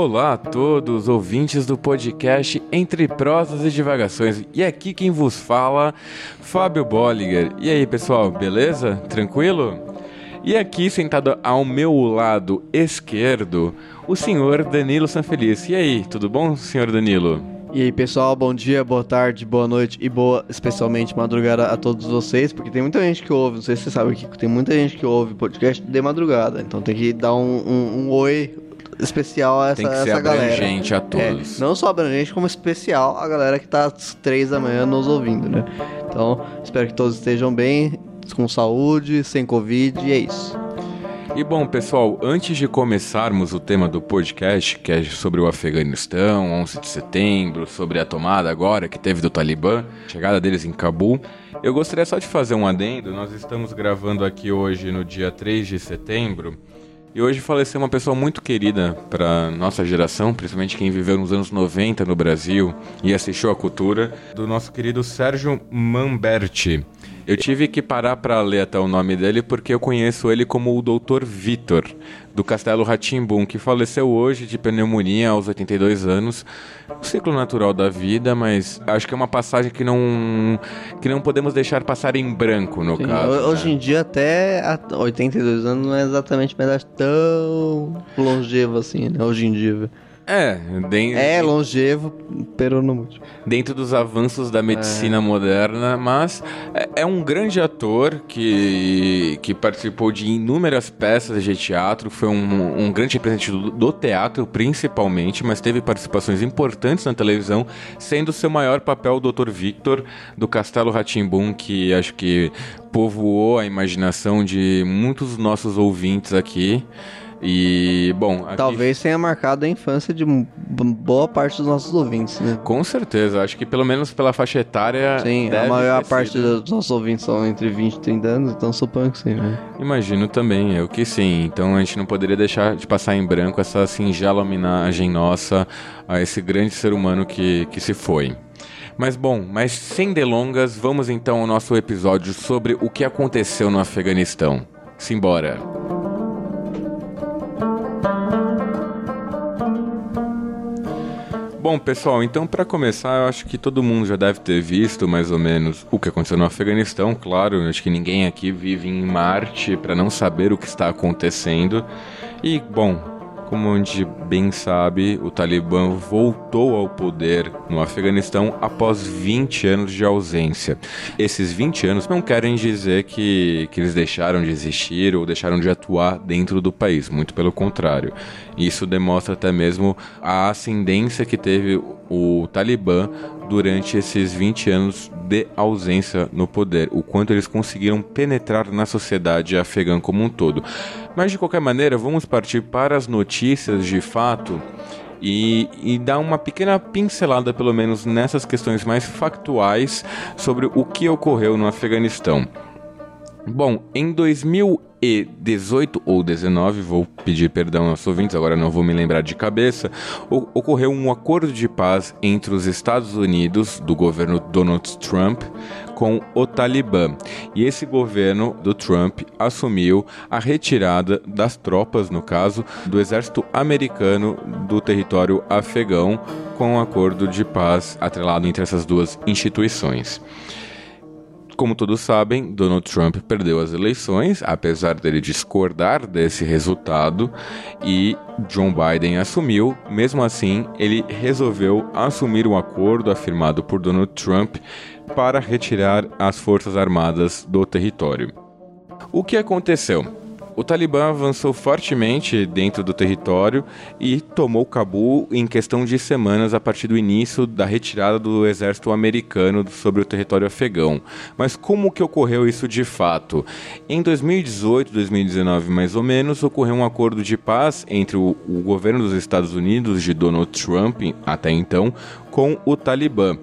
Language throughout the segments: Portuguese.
Olá a todos, ouvintes do podcast Entre Prosas e Divagações. E aqui quem vos fala, Fábio Bolliger. E aí, pessoal, beleza? Tranquilo? E aqui, sentado ao meu lado esquerdo, o senhor Danilo Sanfeliz. E aí, tudo bom, senhor Danilo? E aí, pessoal, bom dia, boa tarde, boa noite e boa, especialmente madrugada a todos vocês, porque tem muita gente que ouve, não sei se você sabe que tem muita gente que ouve podcast de madrugada, então tem que dar um, um, um oi especial a essa, Tem que ser essa galera. abrangente a todos. É, não só abrangente, como especial a galera que tá às três da manhã nos ouvindo, né? Então, espero que todos estejam bem, com saúde, sem Covid, e é isso. E bom, pessoal, antes de começarmos o tema do podcast, que é sobre o Afeganistão, 11 de setembro, sobre a tomada agora que teve do Talibã, chegada deles em Cabul, eu gostaria só de fazer um adendo. Nós estamos gravando aqui hoje no dia 3 de setembro. E hoje faleceu uma pessoa muito querida para nossa geração, principalmente quem viveu nos anos 90 no Brasil e assistiu à cultura, do nosso querido Sérgio Mamberti. Eu tive que parar para ler até o nome dele porque eu conheço ele como o Dr. Vitor, do Castelo Ratimbum, que faleceu hoje de pneumonia aos 82 anos. O ciclo natural da vida, mas acho que é uma passagem que não que não podemos deixar passar em branco, no Sim, caso. ho- Hoje né? em dia, até a 82 anos não é exatamente uma idade tão longeva assim, né? Hoje em dia. É, É longevo, pero não muito. dentro dos avanços da medicina moderna, mas é, é um grande ator que, que participou de inúmeras peças de teatro, foi um, um grande representante do, do teatro, principalmente, mas teve participações importantes na televisão, sendo seu maior papel o Dr. Victor, do Castelo Ratimbum, que acho que povoou a imaginação de muitos dos nossos ouvintes aqui. E, bom, aqui- Talvez tenha marcado a infância de boa parte dos nossos ouvintes, né? Com certeza, acho que pelo menos pela faixa etária. Sim, a maior parte sido. dos nossos ouvintes são entre 20 e 30 anos, então suponho que sim, né? Imagino também, eu que sim. Então a gente não poderia deixar de passar em branco essa singela homenagem nossa a esse grande ser humano que, que se foi. Mas bom, mas sem delongas, vamos então ao nosso episódio sobre o que aconteceu no Afeganistão. Simbora! Bom, pessoal, então para começar, eu acho que todo mundo já deve ter visto mais ou menos o que aconteceu no Afeganistão, claro, eu acho que ninguém aqui vive em Marte para não saber o que está acontecendo. E, bom, como a gente bem sabe, o Talibã voltou ao poder no Afeganistão após 20 anos de ausência. Esses 20 anos não querem dizer que, que eles deixaram de existir ou deixaram de atuar dentro do país, muito pelo contrário. Isso demonstra até mesmo a ascendência que teve o Talibã durante esses 20 anos de ausência no poder, o quanto eles conseguiram penetrar na sociedade afegã como um todo. Mas de qualquer maneira, vamos partir para as notícias de fato e, e dar uma pequena pincelada, pelo menos nessas questões mais factuais, sobre o que ocorreu no Afeganistão. Bom, em 2018 ou 19, vou pedir perdão aos ouvintes, agora não vou me lembrar de cabeça, ocorreu um acordo de paz entre os Estados Unidos, do governo Donald Trump, com o Talibã. E esse governo do Trump assumiu a retirada das tropas, no caso, do exército americano do território afegão, com um acordo de paz atrelado entre essas duas instituições. Como todos sabem, Donald Trump perdeu as eleições, apesar dele discordar desse resultado, e John Biden assumiu. Mesmo assim, ele resolveu assumir um acordo afirmado por Donald Trump para retirar as forças armadas do território. O que aconteceu? O Talibã avançou fortemente dentro do território e tomou Cabul em questão de semanas a partir do início da retirada do exército americano sobre o território afegão. Mas como que ocorreu isso de fato? Em 2018, 2019 mais ou menos, ocorreu um acordo de paz entre o, o governo dos Estados Unidos de Donald Trump, até então, com o Talibã,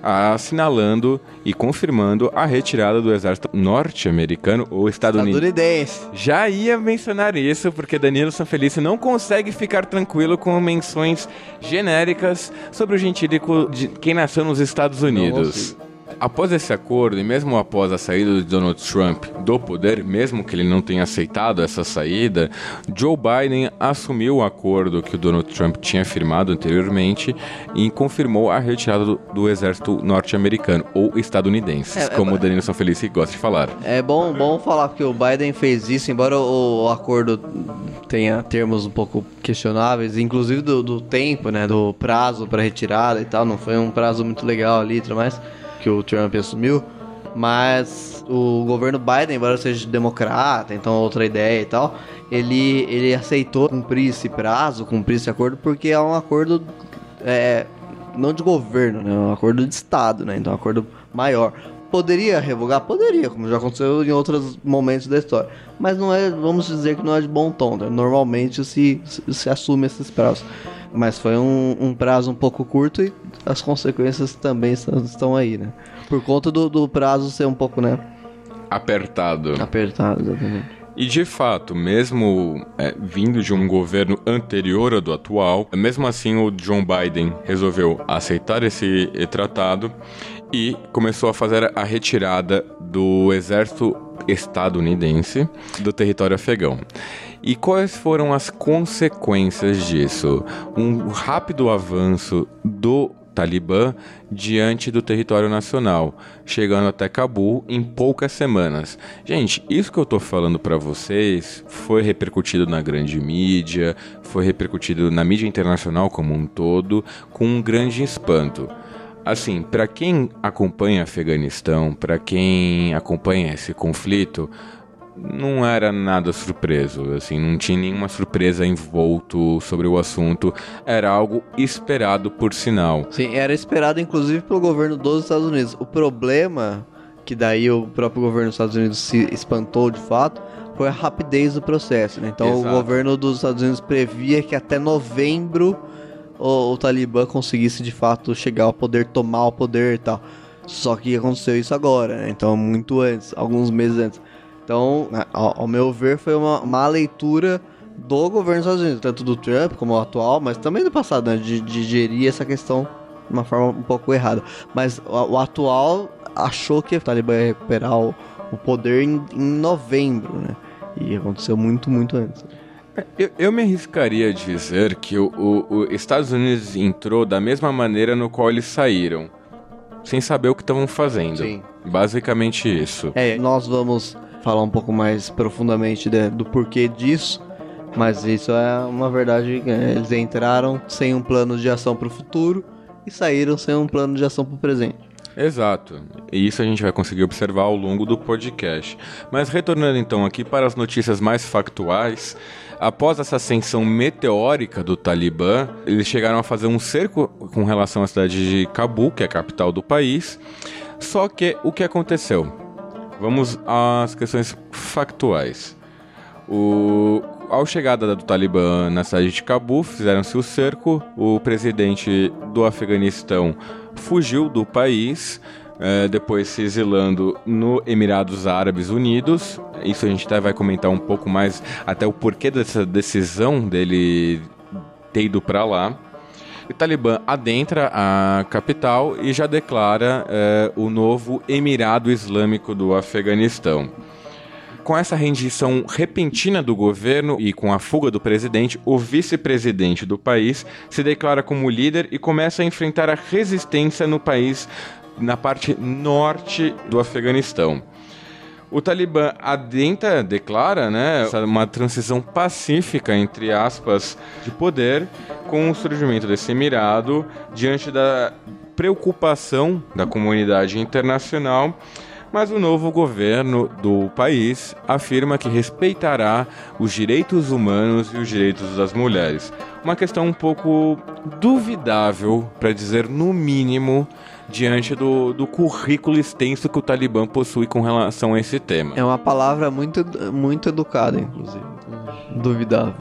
assinalando e confirmando a retirada do exército norte-americano ou estadunidense. Estadunidense. Já ia mencionar isso, porque Danilo Sanfelice não consegue ficar tranquilo com menções genéricas sobre o gentílico de quem nasceu nos Estados Unidos. Após esse acordo, e mesmo após a saída de Donald Trump do poder, mesmo que ele não tenha aceitado essa saída, Joe Biden assumiu o acordo que o Donald Trump tinha firmado anteriormente e confirmou a retirada do, do exército norte-americano, ou estadunidense, é, como é, o Danilo São Felice gosta de falar. É bom, bom falar que o Biden fez isso, embora o, o acordo tenha termos um pouco questionáveis, inclusive do, do tempo, né, do prazo para retirada e tal, não foi um prazo muito legal ali mais que o Trump assumiu, mas o governo Biden, embora seja democrata, então outra ideia e tal, ele, ele aceitou cumprir esse prazo, cumprir esse acordo, porque é um acordo é, não de governo, né? É um acordo de Estado, né? Então é um acordo maior. Poderia revogar? Poderia, como já aconteceu em outros momentos da história. Mas não é, vamos dizer que não é de bom tom. Né? Normalmente se, se, se assume esses prazos. Mas foi um, um, prazo um pouco curto e as consequências também estão aí, né? Por conta do, do prazo ser um pouco, né? Apertado. Apertado, exatamente. E de fato, mesmo é, vindo de um governo anterior ao do atual, mesmo assim o John Biden resolveu aceitar esse tratado e começou a fazer a retirada do exército estadunidense do território afegão. E quais foram as consequências disso? Um rápido avanço do Talibã diante do território nacional, chegando até Cabul em poucas semanas. Gente, isso que eu tô falando para vocês foi repercutido na grande mídia, foi repercutido na mídia internacional como um todo, com um grande espanto. Assim, para quem acompanha Afeganistão, para quem acompanha esse conflito, não era nada surpreso, assim, não tinha nenhuma surpresa envolto sobre o assunto, era algo esperado por sinal. Sim, era esperado inclusive pelo governo dos Estados Unidos. O problema que daí o próprio governo dos Estados Unidos se espantou de fato foi a rapidez do processo, né? Então Exato. o governo dos Estados Unidos previa que até novembro o, o Talibã conseguisse de fato chegar ao poder, tomar o poder e tal. Só que aconteceu isso agora, né? Então muito antes, alguns meses antes. Então, ao, ao meu ver, foi uma má leitura do governo dos Estados Unidos, tanto do Trump como o atual, mas também do passado, né, de, de gerir essa questão de uma forma um pouco errada. Mas o, o atual achou que o Talibã ia recuperar o, o poder em, em, novembro, né? E aconteceu muito, muito antes. Eu, eu me arriscaria a dizer que o, o, o Estados Unidos entrou da mesma maneira no qual eles saíram, sem saber o que estavam fazendo. Sim. Basicamente isso. É, nós vamos falar um pouco mais profundamente de, do porquê disso. Mas isso é uma verdade. É, eles entraram sem um plano de ação para o futuro e saíram sem um plano de ação para o presente. Exato. E isso a gente vai conseguir observar ao longo do podcast. Mas retornando então aqui para as notícias mais factuais, após essa ascensão meteórica do Talibã, eles chegaram a fazer um cerco com relação à cidade de Cabul, que é a capital do país. Só que o que aconteceu? Vamos às questões factuais. O, ao chegada do Talibã na cidade de Cabul, fizeram-se o cerco. O presidente do Afeganistão fugiu do país, é, depois se exilando no Emirados Árabes Unidos. Isso a gente até vai comentar um pouco mais, até o porquê dessa decisão dele ter ido para lá. O Talibã adentra a capital e já declara é, o novo Emirado Islâmico do Afeganistão. Com essa rendição repentina do governo e com a fuga do presidente, o vice-presidente do país se declara como líder e começa a enfrentar a resistência no país na parte norte do Afeganistão. O Talibã adentra, declara, né, uma transição pacífica, entre aspas, de poder com o surgimento desse emirado diante da preocupação da comunidade internacional mas o novo governo do país afirma que respeitará os direitos humanos e os direitos das mulheres. Uma questão um pouco duvidável, para dizer no mínimo, diante do, do currículo extenso que o Talibã possui com relação a esse tema. É uma palavra muito, muito educada, inclusive. Duvidável.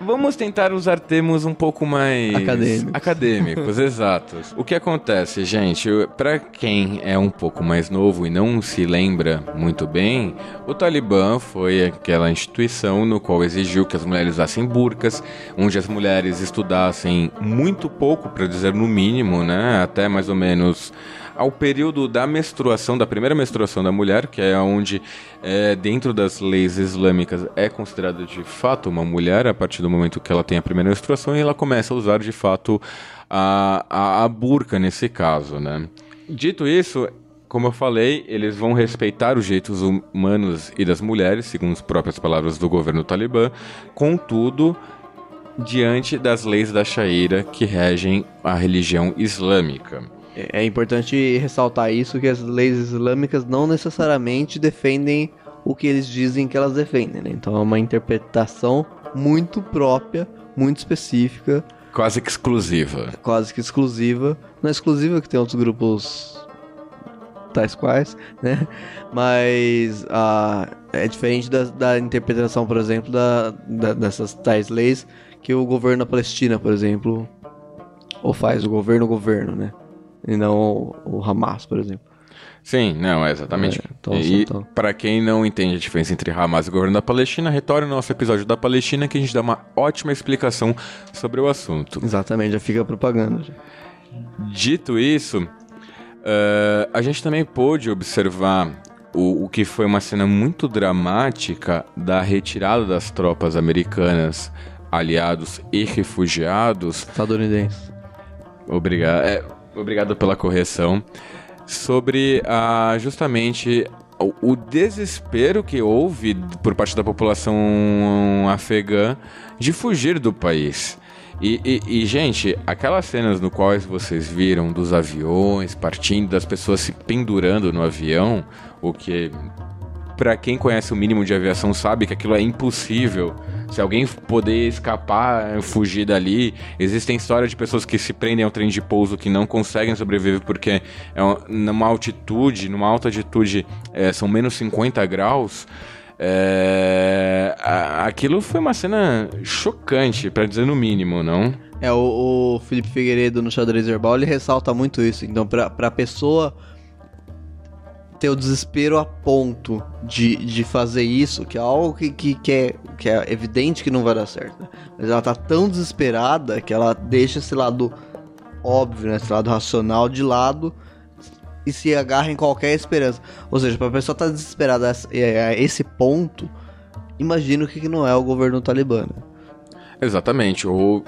Vamos tentar usar termos um pouco mais acadêmicos, acadêmicos exatos. O que acontece, gente? Para quem é um pouco mais novo e não se lembra muito bem, o Talibã foi aquela instituição no qual exigiu que as mulheres usassem burcas, onde as mulheres estudassem muito pouco, para dizer no mínimo, né, até mais ou menos ao período da menstruação, da primeira menstruação da mulher, que é onde, é, dentro das leis islâmicas, é considerada de fato uma mulher, a partir do momento que ela tem a primeira menstruação, e ela começa a usar de fato a, a, a burca nesse caso, né? Dito isso, como eu falei, eles vão respeitar os direitos humanos e das mulheres, segundo as próprias palavras do governo talibã, contudo, diante das leis da Sharia que regem a religião islâmica. É, é importante ressaltar isso que as leis islâmicas não necessariamente defendem o que eles dizem que elas defendem, né? Então é uma interpretação muito própria, muito específica, quase que exclusiva. Quase que exclusiva, não é exclusiva que tem outros grupos tais quais, né? Mas ah, é diferente da, da interpretação, por exemplo, da, da, dessas tais leis que o governo da Palestina, por exemplo, ou faz o governo governo, né? E não o, Hamas, por exemplo. Sim, não, é exatamente. É, então, e então. para quem não entende a diferença entre Hamas e o governo da Palestina, retorne ao nosso episódio da Palestina que a gente dá uma ótima explicação sobre o assunto. Exatamente, já fica propaganda. Dito isso, uh, a gente também pôde observar o, o que foi uma cena muito dramática da retirada das tropas americanas, aliados e refugiados. Estadunidenses. Obrigado. É, obrigado pela correção sobre a, justamente o, o desespero que houve por parte da população afegã de fugir do país. E, e, e, gente, aquelas cenas no quais vocês viram dos aviões partindo, das pessoas se pendurando no avião, o que para quem conhece o mínimo de aviação sabe que aquilo é impossível. Se alguém poder escapar, fugir dali, existem histórias de pessoas que se prendem ao trem de pouso que não conseguem sobreviver porque é numa altitude, numa alta altitude, é, são menos 50 graus. É, aquilo foi uma cena chocante, para dizer no mínimo, não? É, o, o Felipe Figueiredo no Xadrez Herbal, ele ressalta muito isso. Então, pra, pra pessoa ter o desespero a ponto de, de fazer isso, que é algo que, que, que, é, que é evidente que não vai dar certo. Né? Mas ela tá tão desesperada que ela deixa esse lado óbvio, né? esse lado racional de lado e se agarra em qualquer esperança. Ou seja, pra pessoa estar tá desesperada a esse ponto, imagina o que, que não é o governo talibã. Né? Exatamente, ou,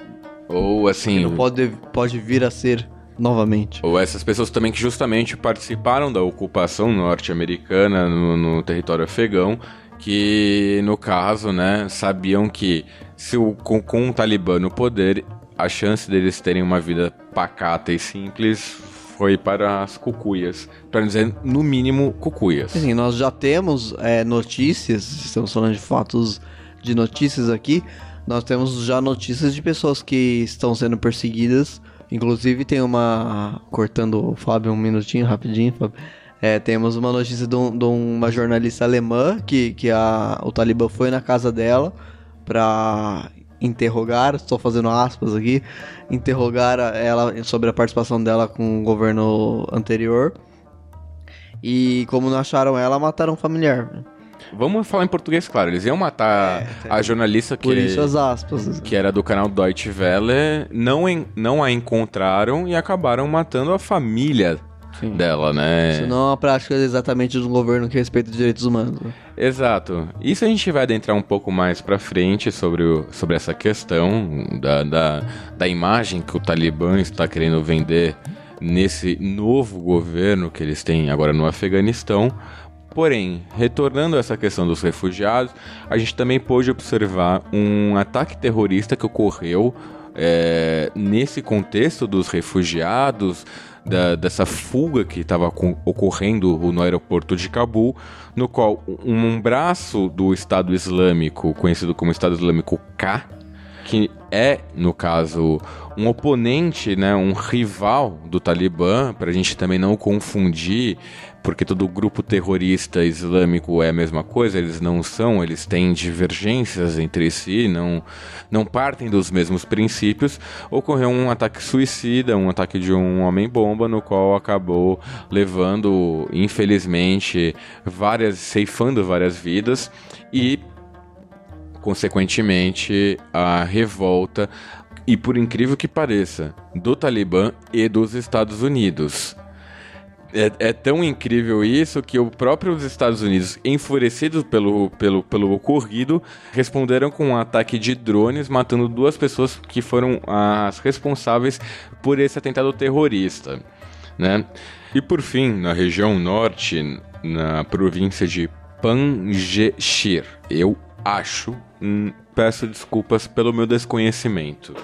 ou assim. Que não pode, pode vir a ser novamente. Ou essas pessoas também que justamente participaram da ocupação norte-americana no, no, território afegão, que no caso, né, sabiam que se o, com, com o Talibã no poder, a chance deles terem uma vida pacata e simples foi para as cucuias, para dizer no mínimo cucuias. Sim, nós já temos é, notícias, estamos falando de fatos de notícias aqui, nós temos já notícias de pessoas que estão sendo perseguidas Inclusive tem uma. Cortando o Fábio um minutinho, rapidinho, Fábio. É, temos uma notícia de, um, de, uma jornalista alemã que, que a, o Talibã foi na casa dela para interrogar, estou fazendo aspas aqui, interrogar ela sobre a participação dela com o governo anterior. E como não acharam ela, mataram um familiar. Vamos falar em português, claro. Eles iam matar é, a jornalista que, por isso as aspas. que era do canal Deutsche Welle, não, en, não a encontraram e acabaram matando a família Sim. dela, né? Isso não é uma prática exatamente de um governo que respeita os direitos humanos. Né? Exato. Isso a gente vai adentrar um pouco mais pra frente sobre, o, sobre essa questão da, da, da imagem que o Talibã está querendo vender nesse novo governo que eles têm agora no Afeganistão. Porém, retornando a essa questão dos refugiados, a gente também pôde observar um ataque terrorista que ocorreu é, nesse contexto dos refugiados, da, dessa fuga que estava ocorrendo no aeroporto de Cabul, no qual um, braço do Estado Islâmico, conhecido como Estado Islâmico K, que é, no caso, um oponente, né, um rival do Talibã, para a gente também não confundir porque todo grupo terrorista islâmico é a mesma coisa, eles não são, eles têm divergências entre si, não, não partem dos mesmos princípios. Ocorreu um ataque suicida, um ataque de um homem-bomba, no qual acabou levando, infelizmente, várias, ceifando várias vidas e, consequentemente, a revolta e por incrível que pareça, do Talibã e dos Estados Unidos. É, é, tão incrível isso que o próprio Estados Unidos, enfurecidos pelo, pelo, pelo ocorrido, responderam com um ataque de drones, matando duas pessoas que foram as responsáveis por esse atentado terrorista. Né? E por fim, na região norte, na província de Panjshir, eu acho, hum, peço desculpas pelo meu desconhecimento.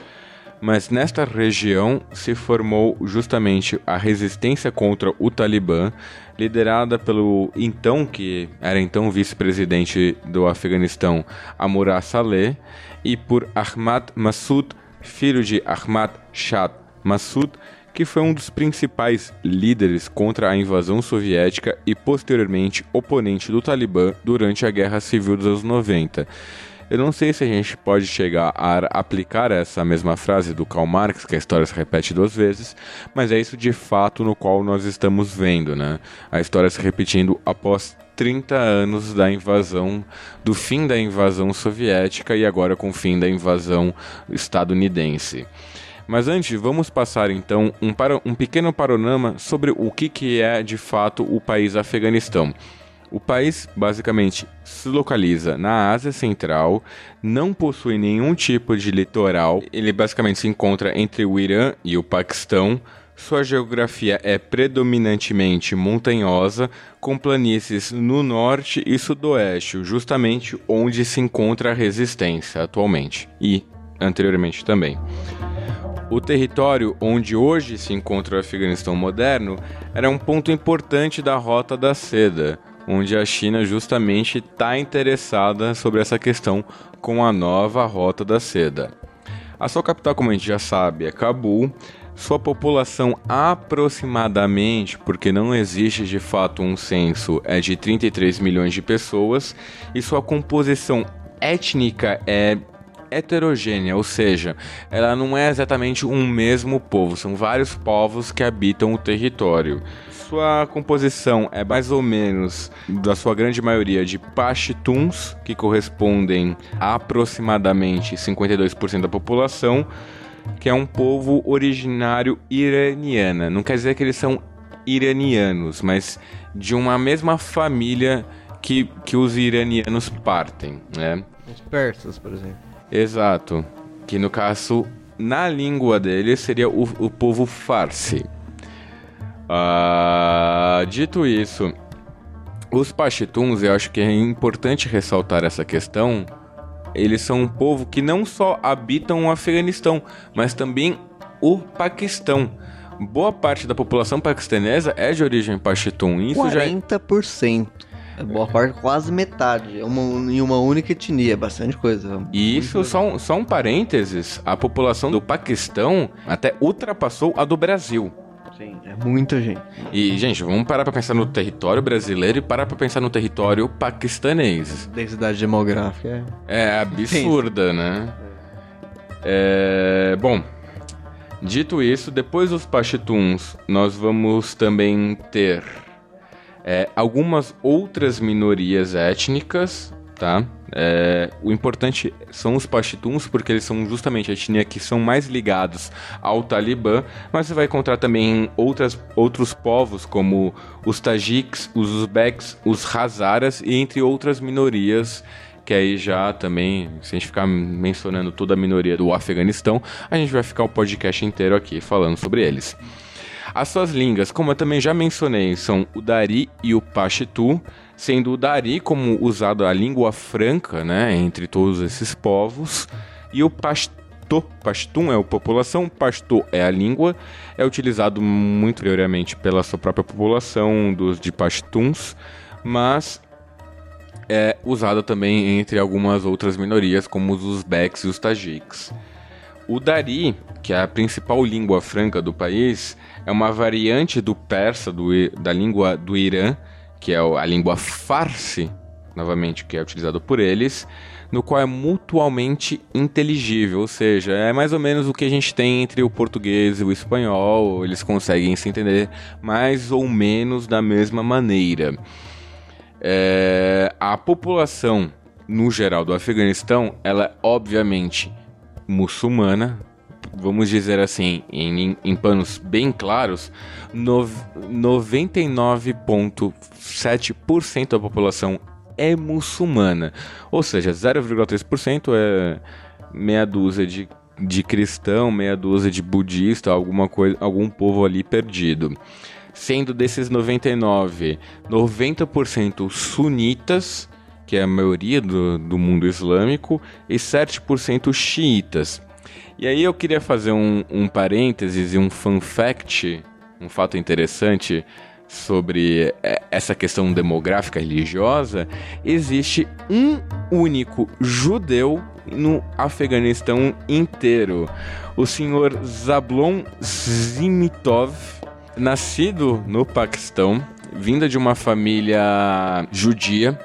Mas nesta região se formou justamente a resistência contra o Talibã, liderada pelo então que era então vice-presidente do Afeganistão, Amurah Saleh, e por Ahmad Massoud, filho de Ahmad Shah Massoud, que foi um dos principais líderes contra a invasão soviética e posteriormente oponente do Talibã durante a Guerra Civil dos anos 90. Eu não sei se a gente pode chegar a aplicar essa mesma frase do Karl Marx, que a história se repete duas vezes, mas é isso de fato no qual nós estamos vendo, né? A história se repetindo após 30 anos da invasão, do fim da invasão soviética e agora com o fim da invasão estadunidense. Mas antes, vamos passar então um, para, um pequeno panorama sobre o que, que é de fato o país Afeganistão. O país basicamente se localiza na Ásia Central, não possui nenhum tipo de litoral, ele basicamente se encontra entre o Irã e o Paquistão. Sua geografia é predominantemente montanhosa, com planícies no norte e sudoeste, justamente onde se encontra a resistência atualmente e anteriormente também. O território onde hoje se encontra o Afeganistão moderno era um ponto importante da Rota da Seda onde a China justamente está interessada sobre essa questão com a nova Rota da Seda. A sua capital, como a gente já sabe, é Cabul. Sua população aproximadamente, porque não existe de fato um censo, é de 33 milhões de pessoas e sua composição étnica é heterogênea, ou seja, ela não é exatamente um mesmo povo, são vários povos que habitam o território sua composição é mais ou menos, da sua grande maioria, de Pashtuns, que correspondem a aproximadamente 52% da população, que é um povo originário iraniana. Não quer dizer que eles são iranianos, mas de uma mesma família que, que os iranianos partem, né? Os persas, por exemplo. Exato. Que no caso, na língua deles, seria o, o povo farsi. Uh, dito isso, os Pashtuns, eu acho que é importante ressaltar essa questão. Eles são um povo que não só habitam o Afeganistão, mas também o Paquistão. Boa parte da população paquistanesa é de origem Pashtun. Isso 40%. Já... É boa parte, quase metade. É uma, em uma única etnia, bastante coisa. E isso, só um, só um parênteses: a população do Paquistão até ultrapassou a do Brasil. Sim, é muita gente. E, gente, vamos parar pra pensar no território brasileiro e parar pra pensar no território paquistanês. Densidade demográfica é. É absurda, né? É. Bom. Dito isso, depois dos Pashtuns, nós vamos também ter é, algumas outras minorias étnicas, tá? É, o importante são os Pashtuns, porque eles são justamente a etnia que são mais ligados ao Talibã, mas você vai encontrar também outras, outros povos, como os Tajiks, os Uzbeks, os Hazaras e entre outras minorias que aí já também, se a gente ficar mencionando toda a minoria do Afeganistão, a gente vai ficar o podcast inteiro aqui falando sobre eles. As suas línguas, como eu também já mencionei, são o Dari e o Pashtu, sendo o Dari como usado a língua franca, né, entre todos esses povos, e o Pashto, Pashtun é a população, Pashto é a língua, é utilizado muito prioriamente pela sua própria população dos de Pashtuns, mas é usado também entre algumas outras minorias, como os Uzbeks e os Tajiks. O Dari, que é a principal língua franca do país, é uma variante do persa, do, da língua do Irã, que é a língua farsi, novamente, que é utilizado por eles, no qual é mutualmente inteligível, ou seja, é mais ou menos o que a gente tem entre o português e o espanhol, eles conseguem se entender mais ou menos da mesma maneira. É, a população, no geral, do Afeganistão, ela é obviamente muçulmana, vamos dizer assim, em, em panos bem claros, 99,7% da população é muçulmana. Ou seja, 0,3% é meia dúzia de, de cristão, meia dúzia de budista, alguma coisa, algum povo ali perdido. Sendo desses 99, 90% sunitas, que é a maioria do, do mundo islâmico, e 7% xiitas. E aí eu queria fazer um, um parênteses e um fun fact, um fato interessante sobre essa questão demográfica religiosa, existe um único judeu no Afeganistão inteiro. O senhor Zablon Zimitov, nascido no Paquistão, vinda de uma família judia,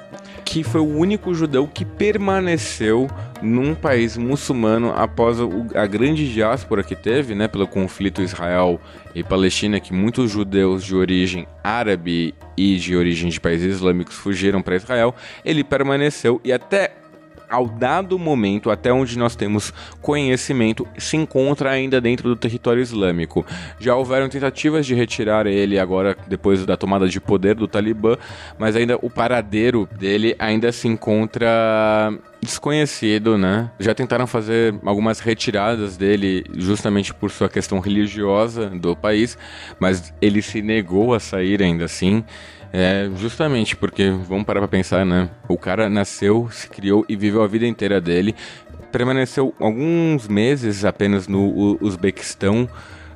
que foi o único judeu que permaneceu num país muçulmano após a grande diáspora que teve, né, pelo conflito Israel e Palestina, que muitos judeus de origem árabe e de origem de países islâmicos fugiram para Israel, ele permaneceu e até ao dado momento, até onde nós temos conhecimento, se encontra ainda dentro do território islâmico. Já houveram tentativas de retirar ele agora, depois da tomada de poder do Talibã, mas ainda o paradeiro dele ainda se encontra desconhecido, né? Já tentaram fazer algumas retiradas dele justamente por sua questão religiosa do país, mas ele se negou a sair ainda assim. É, justamente porque, vamos parar pra pensar, né? O cara nasceu, se criou e viveu a vida inteira dele. Permaneceu alguns meses apenas no Uzbequistão.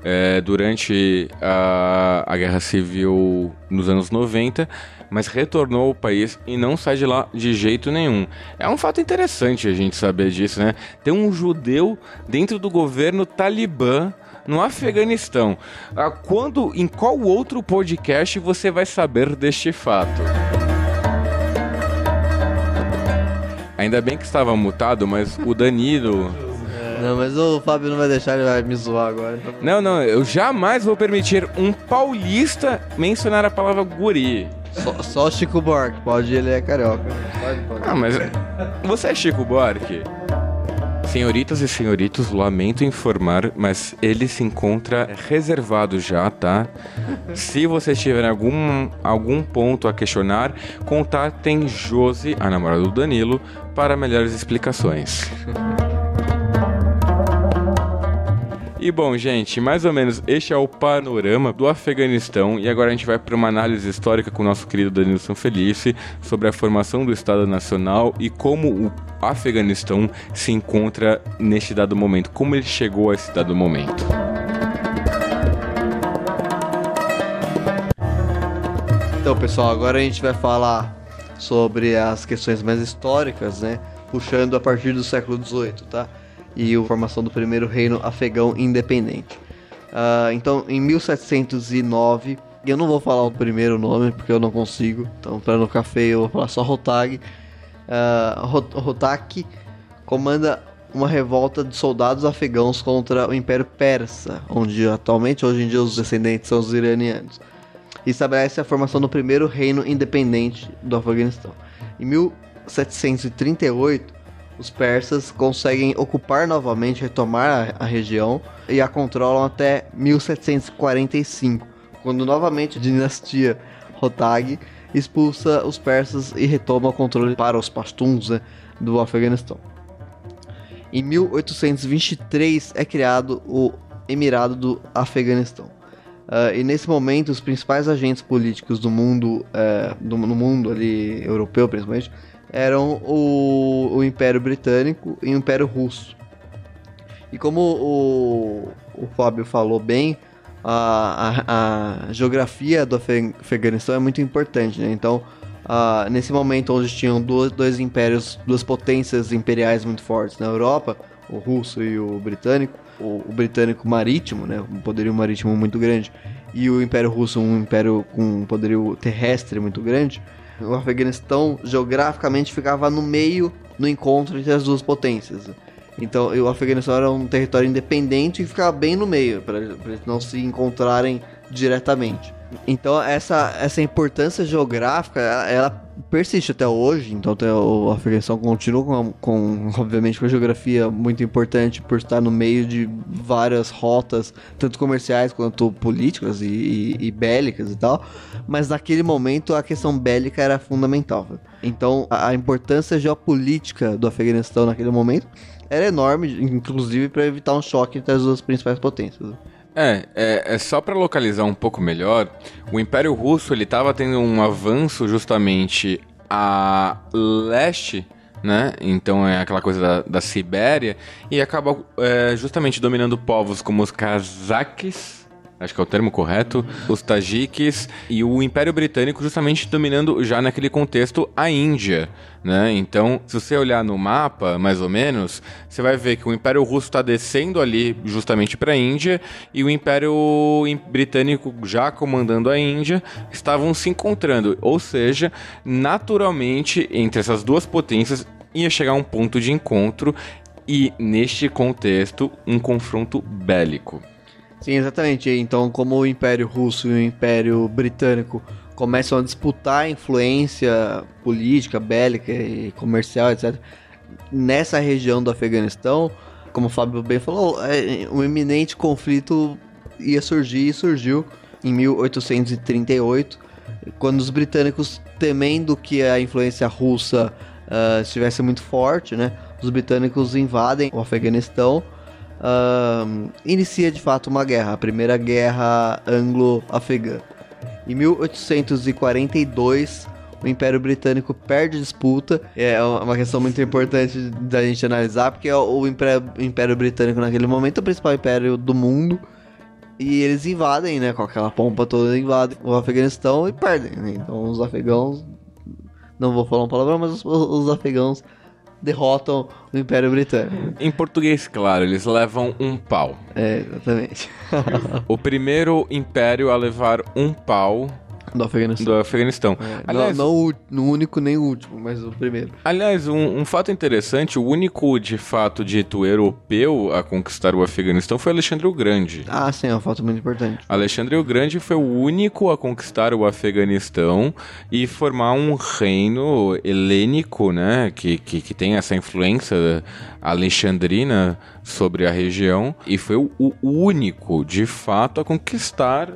É, durante a, a Guerra Civil nos anos 90, mas retornou ao país e não sai de lá de jeito nenhum. É um fato interessante a gente saber disso, né? Tem um judeu dentro do governo talibã no Afeganistão. Ah, quando, em qual outro podcast você vai saber deste fato? Ainda bem que estava mutado, mas o Danilo. Não, mas o Fábio não vai deixar, ele vai me zoar agora. Não, não, eu jamais vou permitir um paulista mencionar a palavra guri. Só, só Chico Buarque, pode, ele é carioca. Pode, pode. Ah, mas você é Chico Buarque? Senhoritas e senhoritos, lamento informar, mas ele se encontra reservado já, tá? Se vocês tiverem algum, algum ponto a questionar, contatem Josi, a namorada do Danilo, para melhores explicações. E bom, gente, mais ou menos este é o panorama do Afeganistão e agora a gente vai para uma análise histórica com o nosso querido Danilson Felice sobre a formação do Estado Nacional e como o Afeganistão se encontra neste dado momento, como ele chegou a esse dado momento. Então, pessoal, agora a gente vai falar sobre as questões mais históricas, né? Puxando a partir do século XVIII, tá? E a formação do primeiro reino afegão independente. Uh, então, em 1709, eu não vou falar o primeiro nome porque eu não consigo, então para não ficar feio eu vou falar só Rotag. Uh, Rotak comanda uma revolta de soldados afegãos contra o Império Persa, onde atualmente, hoje em dia, os descendentes são os iranianos. E estabelece a formação do primeiro reino independente do Afeganistão. Em 1738, os persas conseguem ocupar novamente, retomar a, a região e a controlam até 1745, quando novamente a dinastia Rotag expulsa os persas e retoma o controle para os pastuns né, do Afeganistão. Em 1823 é criado o Emirado do Afeganistão. Uh, e nesse momento, os principais agentes políticos do mundo, uh, do, no mundo ali europeu, principalmente, eram o, o Império Britânico e o Império Russo. E como o, o Fábio falou bem, a, a, a geografia do Afeganistão é muito importante, né? Então, uh, nesse momento onde tinham dois, dois impérios, duas potências imperiais muito fortes na Europa, o russo e o britânico, o, o, britânico marítimo, né? Um poderio marítimo muito grande, e o Império Russo, um império com um poderio terrestre muito grande, o Afeganistão geograficamente ficava no meio no encontro entre as duas potências. Então, o Afeganistão era um território independente e ficava bem no meio, para eles não se encontrarem diretamente. Então essa, essa importância geográfica, ela, ela persiste até hoje. Então a Afeganistão continua com, com, obviamente, com a geografia muito importante por estar no meio de várias rotas, tanto comerciais quanto políticas e, e, e bélicas e tal. Mas naquele momento a questão bélica era fundamental. Então a, a importância geopolítica do Afeganistão naquele momento era enorme, inclusive para evitar um choque entre as duas principais potências. É, é, é só para localizar um pouco melhor, o Império Russo ele estava tendo um avanço justamente a leste, né? Então é aquela coisa da, da Sibéria e acaba é, justamente dominando povos como os cazaques, acho que é o termo correto, os tajiques e o Império Britânico justamente dominando já naquele contexto a Índia, né? Então, se você olhar no mapa, mais ou menos, você vai ver que o Império Russo está descendo ali justamente para a Índia e o Império Britânico já comandando a Índia estavam se encontrando, ou seja, naturalmente entre essas duas potências ia chegar um ponto de encontro e neste contexto um confronto bélico. Sim, exatamente. Então, como o Império Russo e o Império Britânico começam a disputar influência política, bélica e comercial, etc., nessa região do Afeganistão, como o Fábio bem falou, é, um iminente conflito ia surgir e surgiu em 1838, quando os britânicos, temendo que a influência russa uh, estivesse muito forte, né, os britânicos invadem o Afeganistão uh, inicia de fato uma guerra, a primeira guerra anglo-afegã. Em 1842, o Império Britânico perde disputa. É uma questão muito importante da gente analisar, porque é o Império, Império Britânico naquele momento é o principal império do mundo. E eles invadem, né? Com aquela pompa toda, invadem o Afeganistão e perdem. Né? Então os afegãos. Não vou falar um palavrão, mas os, os afegãos derrotam o Império Britânico. Em português, claro, eles levam um pau. É, exatamente. o primeiro império a levar um pau do Afeganistão. Do Afeganistão. É, Aliás, não, não o único nem o último, mas o primeiro. Aliás, um, um, fato interessante, o único, de fato, dito europeu a conquistar o Afeganistão foi Alexandre o Grande. Ah, sim, é um fato muito importante. Alexandre o Grande foi o único a conquistar o Afeganistão e formar um reino helênico, né, que, que, que tem essa influência alexandrina sobre a região e foi o, o único, de fato, a conquistar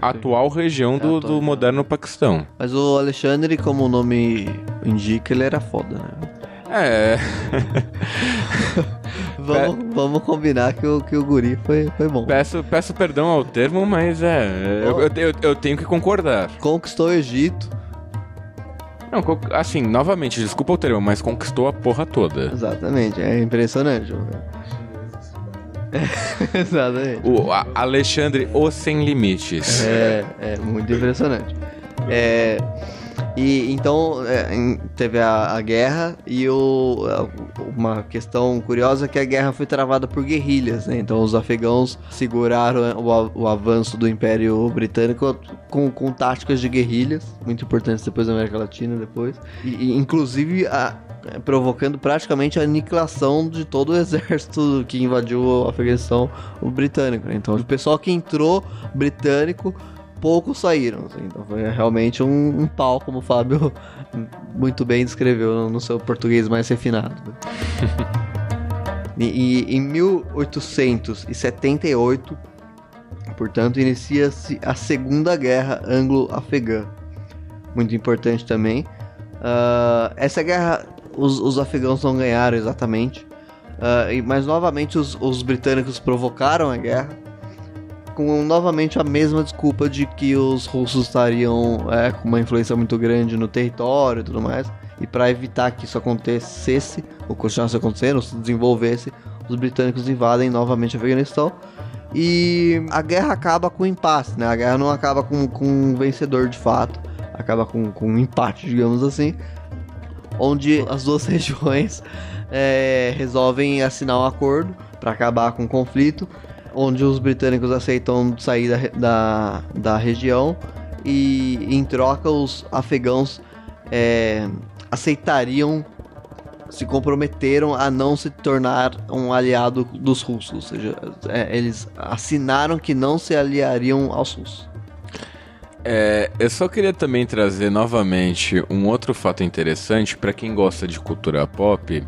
atual região do, é do moderno Paquistão. Mas o Alexandre, como o nome indica, ele era foda, né? É. vamos, é. vamos combinar que o, que o guri foi, foi bom. Peço, peço perdão ao termo, mas é. Eu, eu, eu tenho que concordar. Conquistou o Egito. Não, assim, novamente, desculpa o termo, mas conquistou a porra toda. Exatamente, é impressionante. Exatamente. O Alexandre O Sem Limites. É, é muito impressionante. É, e então é, teve a, a, guerra e o, uma questão curiosa é que a guerra foi travada por guerrilhas, né? Então os afegãos seguraram o, o avanço do Império Britânico com, com táticas de guerrilhas, muito importantes depois da América Latina depois. E, e inclusive a, provocando praticamente a aniquilação de todo o exército que invadiu o Afeganistão, o britânico. Né? Então, o pessoal que entrou britânico, poucos saíram. Assim. Então, foi realmente um, um, pau, como o Fábio muito bem descreveu no seu português mais refinado. e, e em 1878, portanto, inicia-se a Segunda Guerra Anglo-Afegã. Muito importante também. Uh, essa guerra os, os afegãos não ganharam exatamente. Uh, mas novamente os, os, britânicos provocaram a guerra com novamente a mesma desculpa de que os russos estariam é, com uma influência muito grande no território e tudo mais. E para evitar que isso acontecesse, ou continuasse acontecendo, ou se desenvolvesse, os britânicos invadem novamente o Afeganistão. E a guerra acaba com um impasse, né? A guerra não acaba com, com um vencedor de fato, acaba com, com um empate, digamos assim onde as duas regiões é, resolvem assinar um acordo para acabar com o conflito, onde os britânicos aceitam sair da, da, da região e em troca os afegãos é, aceitariam se comprometeram a não se tornar um aliado dos russos, ou seja, é, eles assinaram que não se aliariam aos russos. É, eu só queria também trazer novamente um outro fato interessante para quem gosta de cultura pop.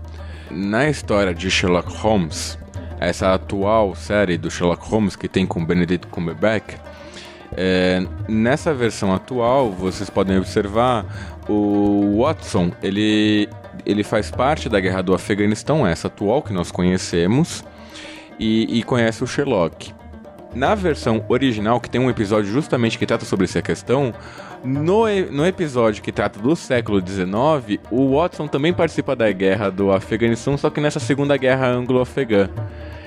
Na história de Sherlock Holmes, essa atual série do Sherlock Holmes que tem com Benedict Cumberbatch, é, nessa versão atual vocês podem observar o Watson ele ele faz parte da guerra do Afeganistão, essa atual que nós conhecemos, e, e conhece o Sherlock. Na versão original, que tem um episódio justamente que trata sobre essa questão, no, no episódio que trata do século XIX, o Watson também participa da guerra do Afeganistão, só que nessa segunda guerra anglo-afegã.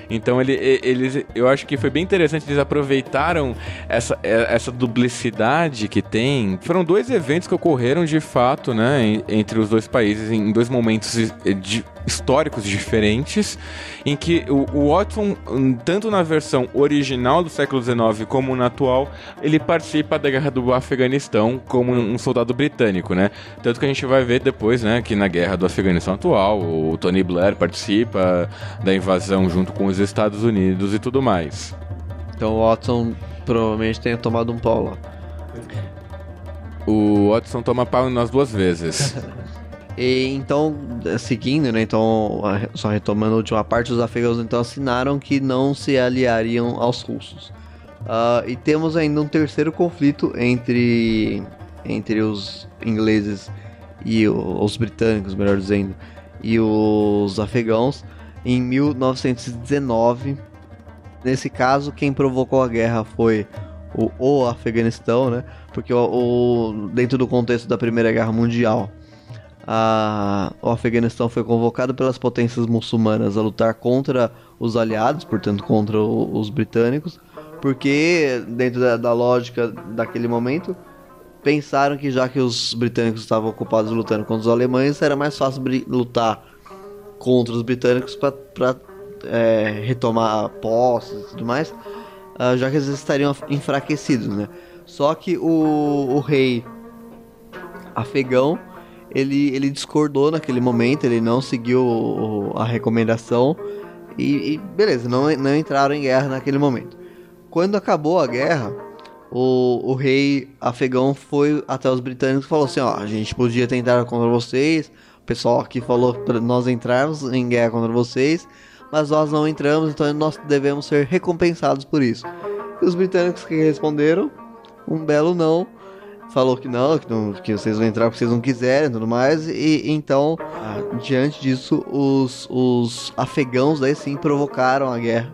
Então ele, eles, eu acho que foi bem interessante, eles aproveitaram essa, essa duplicidade que tem. Foram dois eventos que ocorreram de fato, né, entre os dois países em dois momentos de, históricos diferentes, em que o, o Watson, tanto na versão original do século XIX como na atual, ele participa da guerra do Afeganistão como um soldado britânico, né? Tanto que a gente vai ver depois, né, que na guerra do Afeganistão atual, o Tony Blair participa da invasão junto com os Estados Unidos e tudo mais. Então o Watson provavelmente tenha tomado um pau lá. O Watson toma pau nas duas vezes. E, então, seguindo, né? Então, só retomando a última parte, os afegãos então assinaram que não se aliariam aos russos. Uh, e temos ainda um terceiro conflito entre, entre os ingleses e o, os britânicos, melhor dizendo, e os afegãos em 1919. Nesse caso, quem provocou a guerra foi o, o Afeganistão, né? Porque o, o, dentro do contexto da Primeira Guerra Mundial, a, o Afeganistão foi convocado pelas potências muçulmanas a lutar contra os aliados, portanto contra os britânicos, porque dentro da, da, lógica daquele momento pensaram que já que os britânicos estavam ocupados lutando contra os alemães, era mais fácil lutar contra os britânicos para é, retomar posses e tudo mais, uh, já que eles estariam enfraquecidos, né? Só que o, o rei afegão ele, ele discordou naquele momento, ele não seguiu a recomendação e, e, beleza, não, não entraram em guerra naquele momento. Quando acabou a guerra, o, o rei afegão foi até os britânicos e falou assim: ó, a gente podia tentar contra vocês, o pessoal aqui falou para nós entrarmos em guerra contra vocês, mas nós não entramos, então nós devemos ser recompensados por isso. E os britânicos que responderam, um belo não, falou que não, que, não, que vocês vão entrar porque vocês não quiserem e tudo mais. E então, ah, diante disso, os, os afegãos daí sim provocaram a guerra.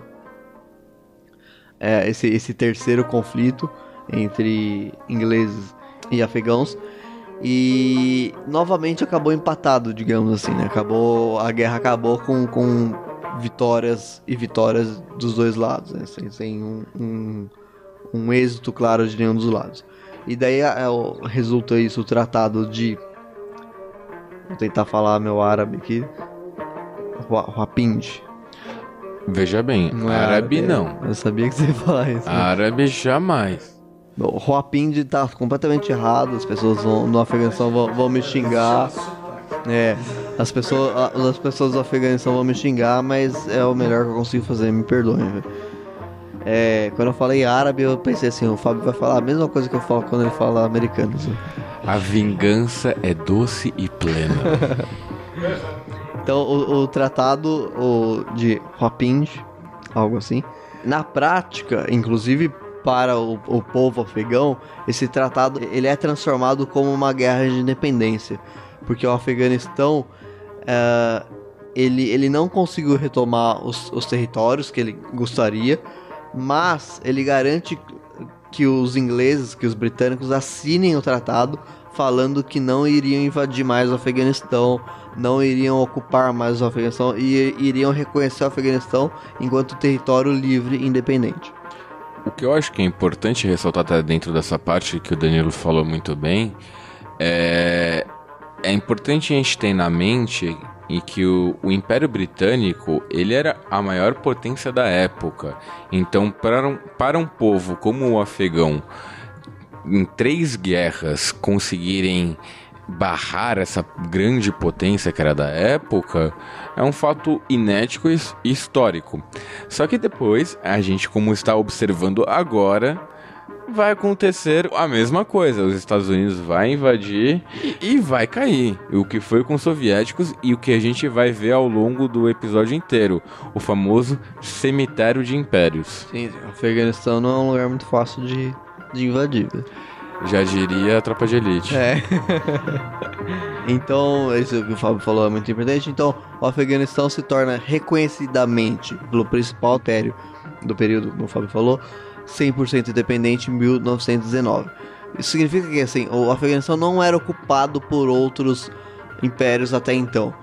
É, esse, esse terceiro conflito entre ingleses e afegãos. E novamente acabou empatado, digamos assim, né? Acabou, a guerra acabou com, com vitórias e vitórias dos dois lados, né? sem, sem um, um, um êxito claro de nenhum dos lados. E daí é, resulta isso o tratado de. Vou tentar falar meu árabe aqui. Rapind. Veja bem, não árabe, árabe é, não. Eu sabia que você ia falar isso. Né? Árabe jamais. O tá completamente errado, as pessoas vão, no Afeganistão vão, vão me xingar. É, as pessoas, as pessoas do Afeganistão vão me xingar, mas é o melhor que eu consigo fazer, me perdoem. É, quando eu falei árabe, eu pensei assim, o Fábio vai falar a mesma coisa que eu falo quando ele fala americano. Assim. A vingança é doce e plena. então, o, o tratado o, de Rapind, algo assim, na prática, inclusive para o, o, povo afegão, esse tratado ele é transformado como uma guerra de independência, porque o Afeganistão é, ele, ele não conseguiu retomar os, os territórios que ele gostaria, mas ele garante que os ingleses, que os britânicos assinem o tratado falando que não iriam invadir mais o Afeganistão, não iriam ocupar mais o Afeganistão e iriam reconhecer o Afeganistão enquanto território livre e independente. O que eu acho que é importante ressaltar até dentro dessa parte que o Danilo falou muito bem é é importante a gente ter na mente em que o, o, Império Britânico ele era a maior potência da época. Então, para um, para um povo como o afegão, em três guerras conseguirem barrar essa grande potência que era da época é um fato inédito e histórico. Só que depois, a gente, como está observando agora, vai acontecer a mesma coisa. Os Estados Unidos vai invadir e, e vai cair. O que foi com os soviéticos e o que a gente vai ver ao longo do episódio inteiro. O famoso cemitério de impérios. Sim. O Afeganistão não é um lugar muito fácil de, de invadir. Já diria a tropa de elite. É. então, isso que o Fábio falou é muito importante. Então, o Afeganistão se torna reconhecidamente, pelo principal critério do período, como o Fábio falou, 100% independente em 1919. Isso significa que assim, o Afeganistão não era ocupado por outros impérios até então,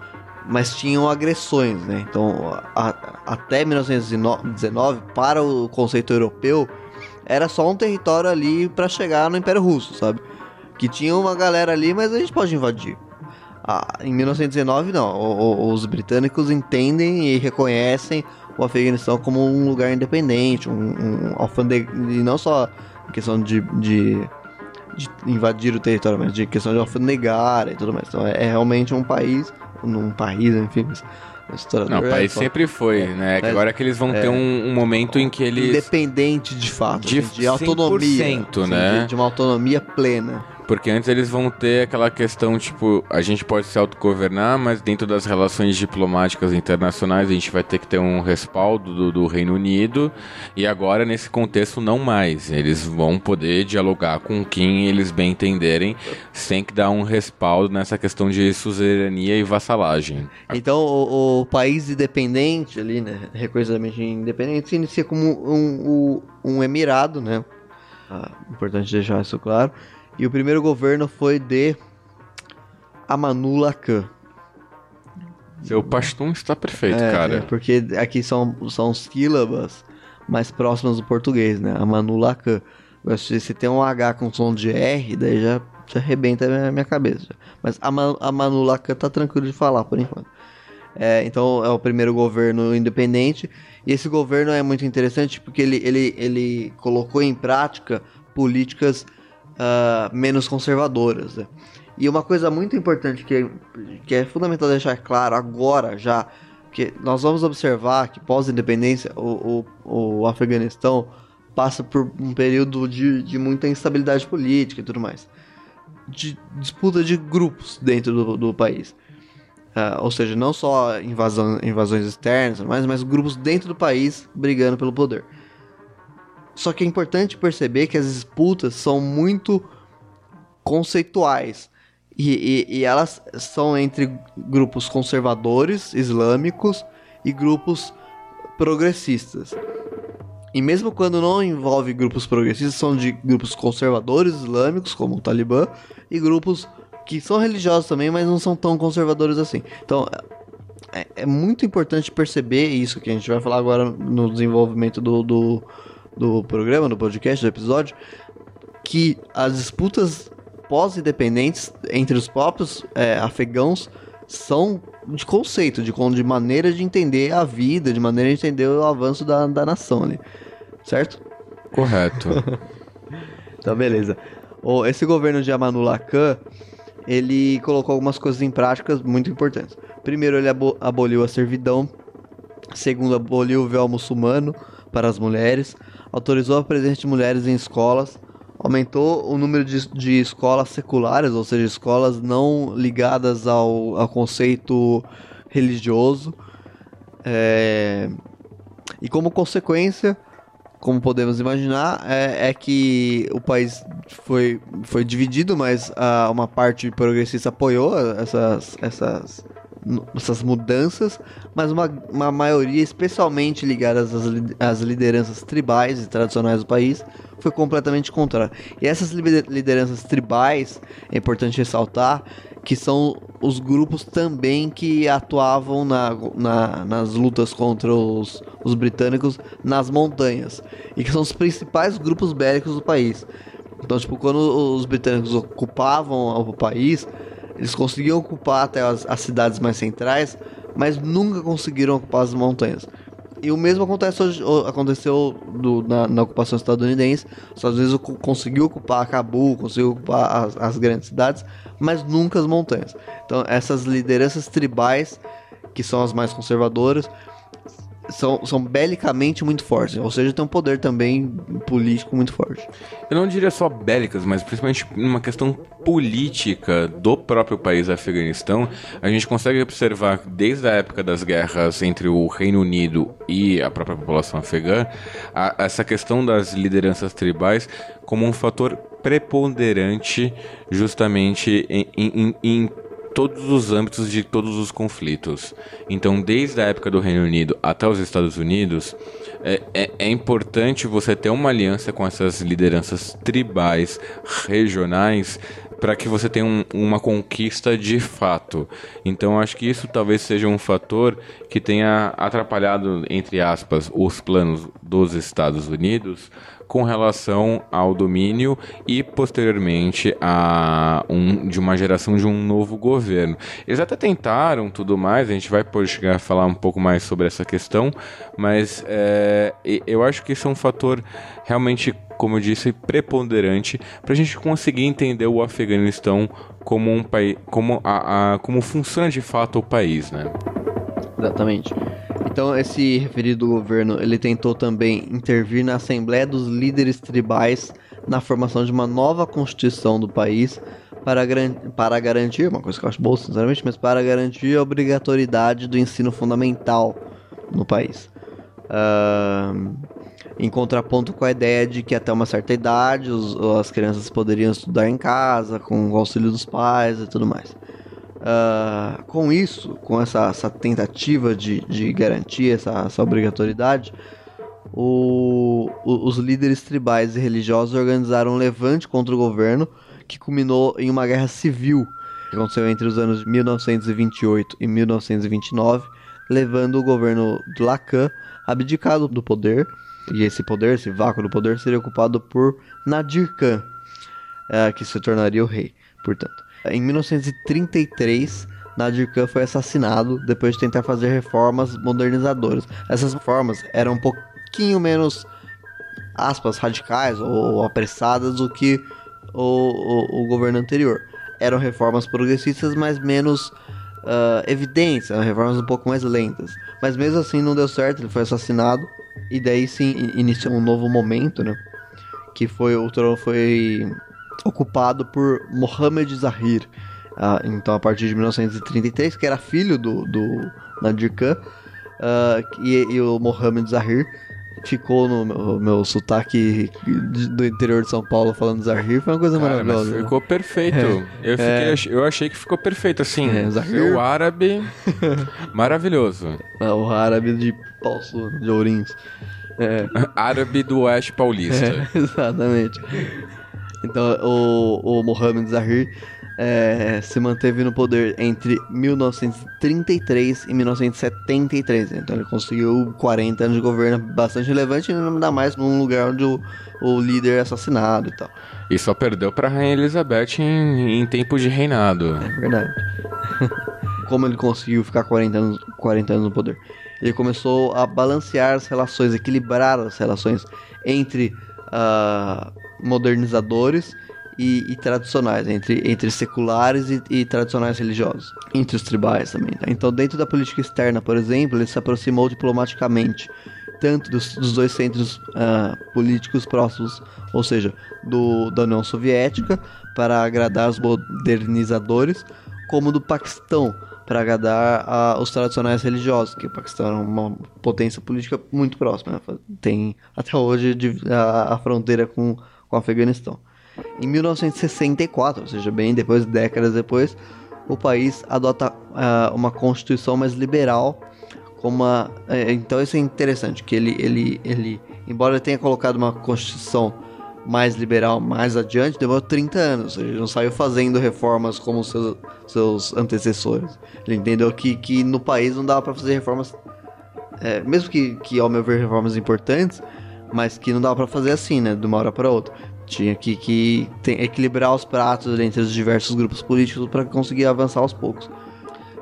mas tinham agressões, né? Então, a- até 1919, para o conceito europeu, era só um território ali para chegar no Império Russo, sabe? Que tinha uma galera ali, mas a gente pode invadir. Ah, em 1919, não. O- o- os britânicos entendem e reconhecem o Afeganistão como um lugar independente, um, um alfandega, e não só em questão de, de, de invadir o território, mas de questão de alfandegar e tudo mais. Então é, é realmente um país, um país, enfim, mas Não, o é país foda. sempre foi, né? Que Mas- agora que eles vão ter um, um momento em que eles. independente de fato, De assim, de, autonomia, 100%, assim, né? de, de uma autonomia plena. Porque antes eles vão ter aquela questão, tipo, a gente pode se autogovernar, mas dentro das relações diplomáticas internacionais a gente vai ter que ter um respaldo do, do Reino Unido. E agora, nesse contexto, não mais. Eles vão poder dialogar com quem eles bem entenderem, sem que dar um respaldo nessa questão de suzerania e vassalagem. Então, o, o país independente ali, né, reconhecidamente independente, se inicia como um, um, um emirado, né? Ah, importante deixar isso claro. E o primeiro governo foi de Amanullah Khan. Seu pastum está perfeito, É, cara. é, porque aqui são, são sílabas mais próximas do português, né? Amanullah Khan. Se se tem um H com som de R, daí já, já arrebenta a minha, minha cabeça. Mas Ama- Amanullah Khan tá tranquilo de falar por enquanto. É, então é o primeiro governo independente. E esse governo é muito interessante porque ele, ele, ele colocou em prática políticas ah, menos conservadoras. né? E uma coisa muito importante que, é- que é fundamental deixar claro agora já, que nós vamos observar que pós-independência o, o, o Afeganistão passa por um período de, de muita instabilidade política e tudo mais. De disputa de grupos dentro do, do país. Ah, ou seja, não só invasão, invasões externas, mas, mas grupos dentro do país brigando pelo poder. Só que é importante perceber que as disputas são muito conceituais. E, e- e elas são entre grupos conservadores, islâmicos e grupos progressistas. E mesmo quando não envolve grupos progressistas, são de grupos conservadores islâmicos, como o Talibã, e grupos que são religiosos também, mas não são tão conservadores assim. Então, é, é muito importante perceber isso que a gente vai falar agora no desenvolvimento do, do, do programa, do podcast, do episódio, que as disputas pós-independentes entre os próprios é, afegãos são de conceito, de, de maneira de entender a vida, de maneira de entender o avanço da, da nação ali. Certo? Correto. Tá, beleza. O, esse governo de Amanullah Khan, ele colocou algumas coisas em práticas muito importantes. Primeiro, ele abo- aboliu a servidão. Segundo, aboliu o véu muçulmano para as mulheres. Autorizou a presença de mulheres em escolas. Aumentou o número de, de escolas seculares, ou seja, escolas não ligadas ao, ao conceito religioso. É, E como consequência, como podemos imaginar, é, é que o país foi, foi dividido, mas ah, uma parte progressista apoiou essas, essas, essas mudanças, mas uma, uma maioria, especialmente ligada às, às lideranças tribais e tradicionais do país, foi completamente contrária. E essas lider- lideranças tribais, é importante ressaltar, que são os grupos também que atuavam na, na- nas lutas contra os, os britânicos nas montanhas. E que são os principais grupos bélicos do país. Então, tipo, quando os britânicos ocupavam o país, eles conseguiam ocupar até as, as cidades mais centrais, mas nunca conseguiram ocupar as montanhas. E o mesmo acontece hoje- aconteceu do- na, na ocupação estadunidense. Os Estados Unidos conseguiu ocupar Cabul, conseguiu ocupar as, as grandes cidades, mas nunca as montanhas. Então, essas lideranças tribais, que são as mais conservadoras, são, são belicamente muito fortes, ou seja, tem um poder também político muito forte. Eu não diria só bélicas, mas principalmente numa questão política do próprio país Afeganistão, a gente consegue observar desde a época das guerras entre o Reino Unido e a própria população afegã, a, essa questão das lideranças tribais como um fator preponderante justamente em, em, em todos os âmbitos de todos os conflitos. Então, desde a época do Reino Unido até os Estados Unidos, é, é, é, importante você ter uma aliança com essas lideranças tribais, regionais, para que você tenha um, uma conquista de fato. Então, acho que isso talvez seja um fator que tenha atrapalhado, entre aspas, os planos dos Estados Unidos com relação ao domínio e posteriormente a um, de uma geração de um novo governo. Eles até tentaram tudo mais, a gente vai poder chegar a falar um pouco mais sobre essa questão, mas é, eu acho que isso é um fator realmente, como eu disse, preponderante para a gente conseguir entender o Afeganistão como um país, como, a, a, como funciona de fato o país, né? Exatamente. Então, esse referido governo, ele tentou também intervir na Assembleia dos Líderes Tribais na formação de uma nova constituição do país para, para garantir, uma coisa que eu acho boa, sinceramente, mas para garantir a obrigatoriedade do ensino fundamental no país. Uh, em contraponto com a ideia de que até uma certa idade os, as crianças poderiam estudar em casa, com o auxílio dos pais e tudo mais. Uh, com isso, com essa, essa tentativa de, de garantir essa, essa obrigatoriedade, o, o, os líderes tribais e religiosos organizaram um levante contra o governo que culminou em uma guerra civil que aconteceu entre os anos de 1928 e 1929, levando o governo de Lacan abdicado do poder, e esse poder, esse vácuo do poder, seria ocupado por Nadir Khan, uh, que se tornaria o rei, portanto. Em 1933, Nadir Khan foi assassinado depois de tentar fazer reformas modernizadoras. Essas reformas eram um pouquinho menos, aspas, radicais ou apressadas do que o, o, o governo anterior. Eram reformas progressistas, mas menos uh, evidentes, eram reformas um pouco mais lentas. Mas mesmo assim não deu certo, ele foi assassinado. E daí sim iniciou um novo momento, né? Que foi o foi ocupado por Mohamed Zahir. Uh, então, a partir de 1933, que era filho do, do Nadir Khan, uh, e, e, o Mohamed Zahir ficou no meu, meu sotaque do interior de São Paulo falando Zahir, foi uma coisa Cara, maravilhosa. Né? ficou perfeito. É, eu, fiquei, é, eu achei que ficou perfeito, assim. É, Zahir. O árabe, maravilhoso. Ah, o árabe de Poço de Ourinhos. É. Árabe do Oeste Paulista. É, exatamente. Então, o, o Mohamed Zahir é, se manteve no poder entre 1933 e 1973. Então, ele conseguiu 40 anos de governo bastante relevante, ainda mais num lugar onde o, o líder é assassinado e tal. E só perdeu para a Rainha Elizabeth em, em tempo de reinado. É verdade. Como ele conseguiu ficar 40 anos, 40 anos no poder? Ele começou a balancear as relações, equilibrar as relações entre uh, modernizadores e, e, tradicionais, entre, entre seculares e, e, tradicionais religiosos, entre os tribais também. Tá? Então, dentro da política externa, por exemplo, ele se aproximou diplomaticamente tanto dos, dos dois centros uh, políticos próximos, ou seja, do, da União Soviética, para agradar os modernizadores, como do Paquistão, para agradar uh, os tradicionais religiosos, que o Paquistão é uma potência política muito próxima. Né? Tem até hoje a, a fronteira com com o Afeganistão. Em 1964, ou seja, bem depois, décadas depois, o país adota uh, uma constituição mais liberal. Como uma, uh, então isso é interessante, que ele, ele, ele, embora tenha colocado uma constituição mais liberal mais adiante, demorou 30 anos. Ele não saiu fazendo reformas como seus, seus antecessores. Ele entendeu que, que no país não dava para fazer reformas, é, mesmo que, que, ao meu ver, reformas importantes, mas que não dava para fazer assim, né? De uma hora para outra. Tinha que, que tem, equilibrar os pratos entre os diversos grupos políticos para conseguir avançar aos poucos.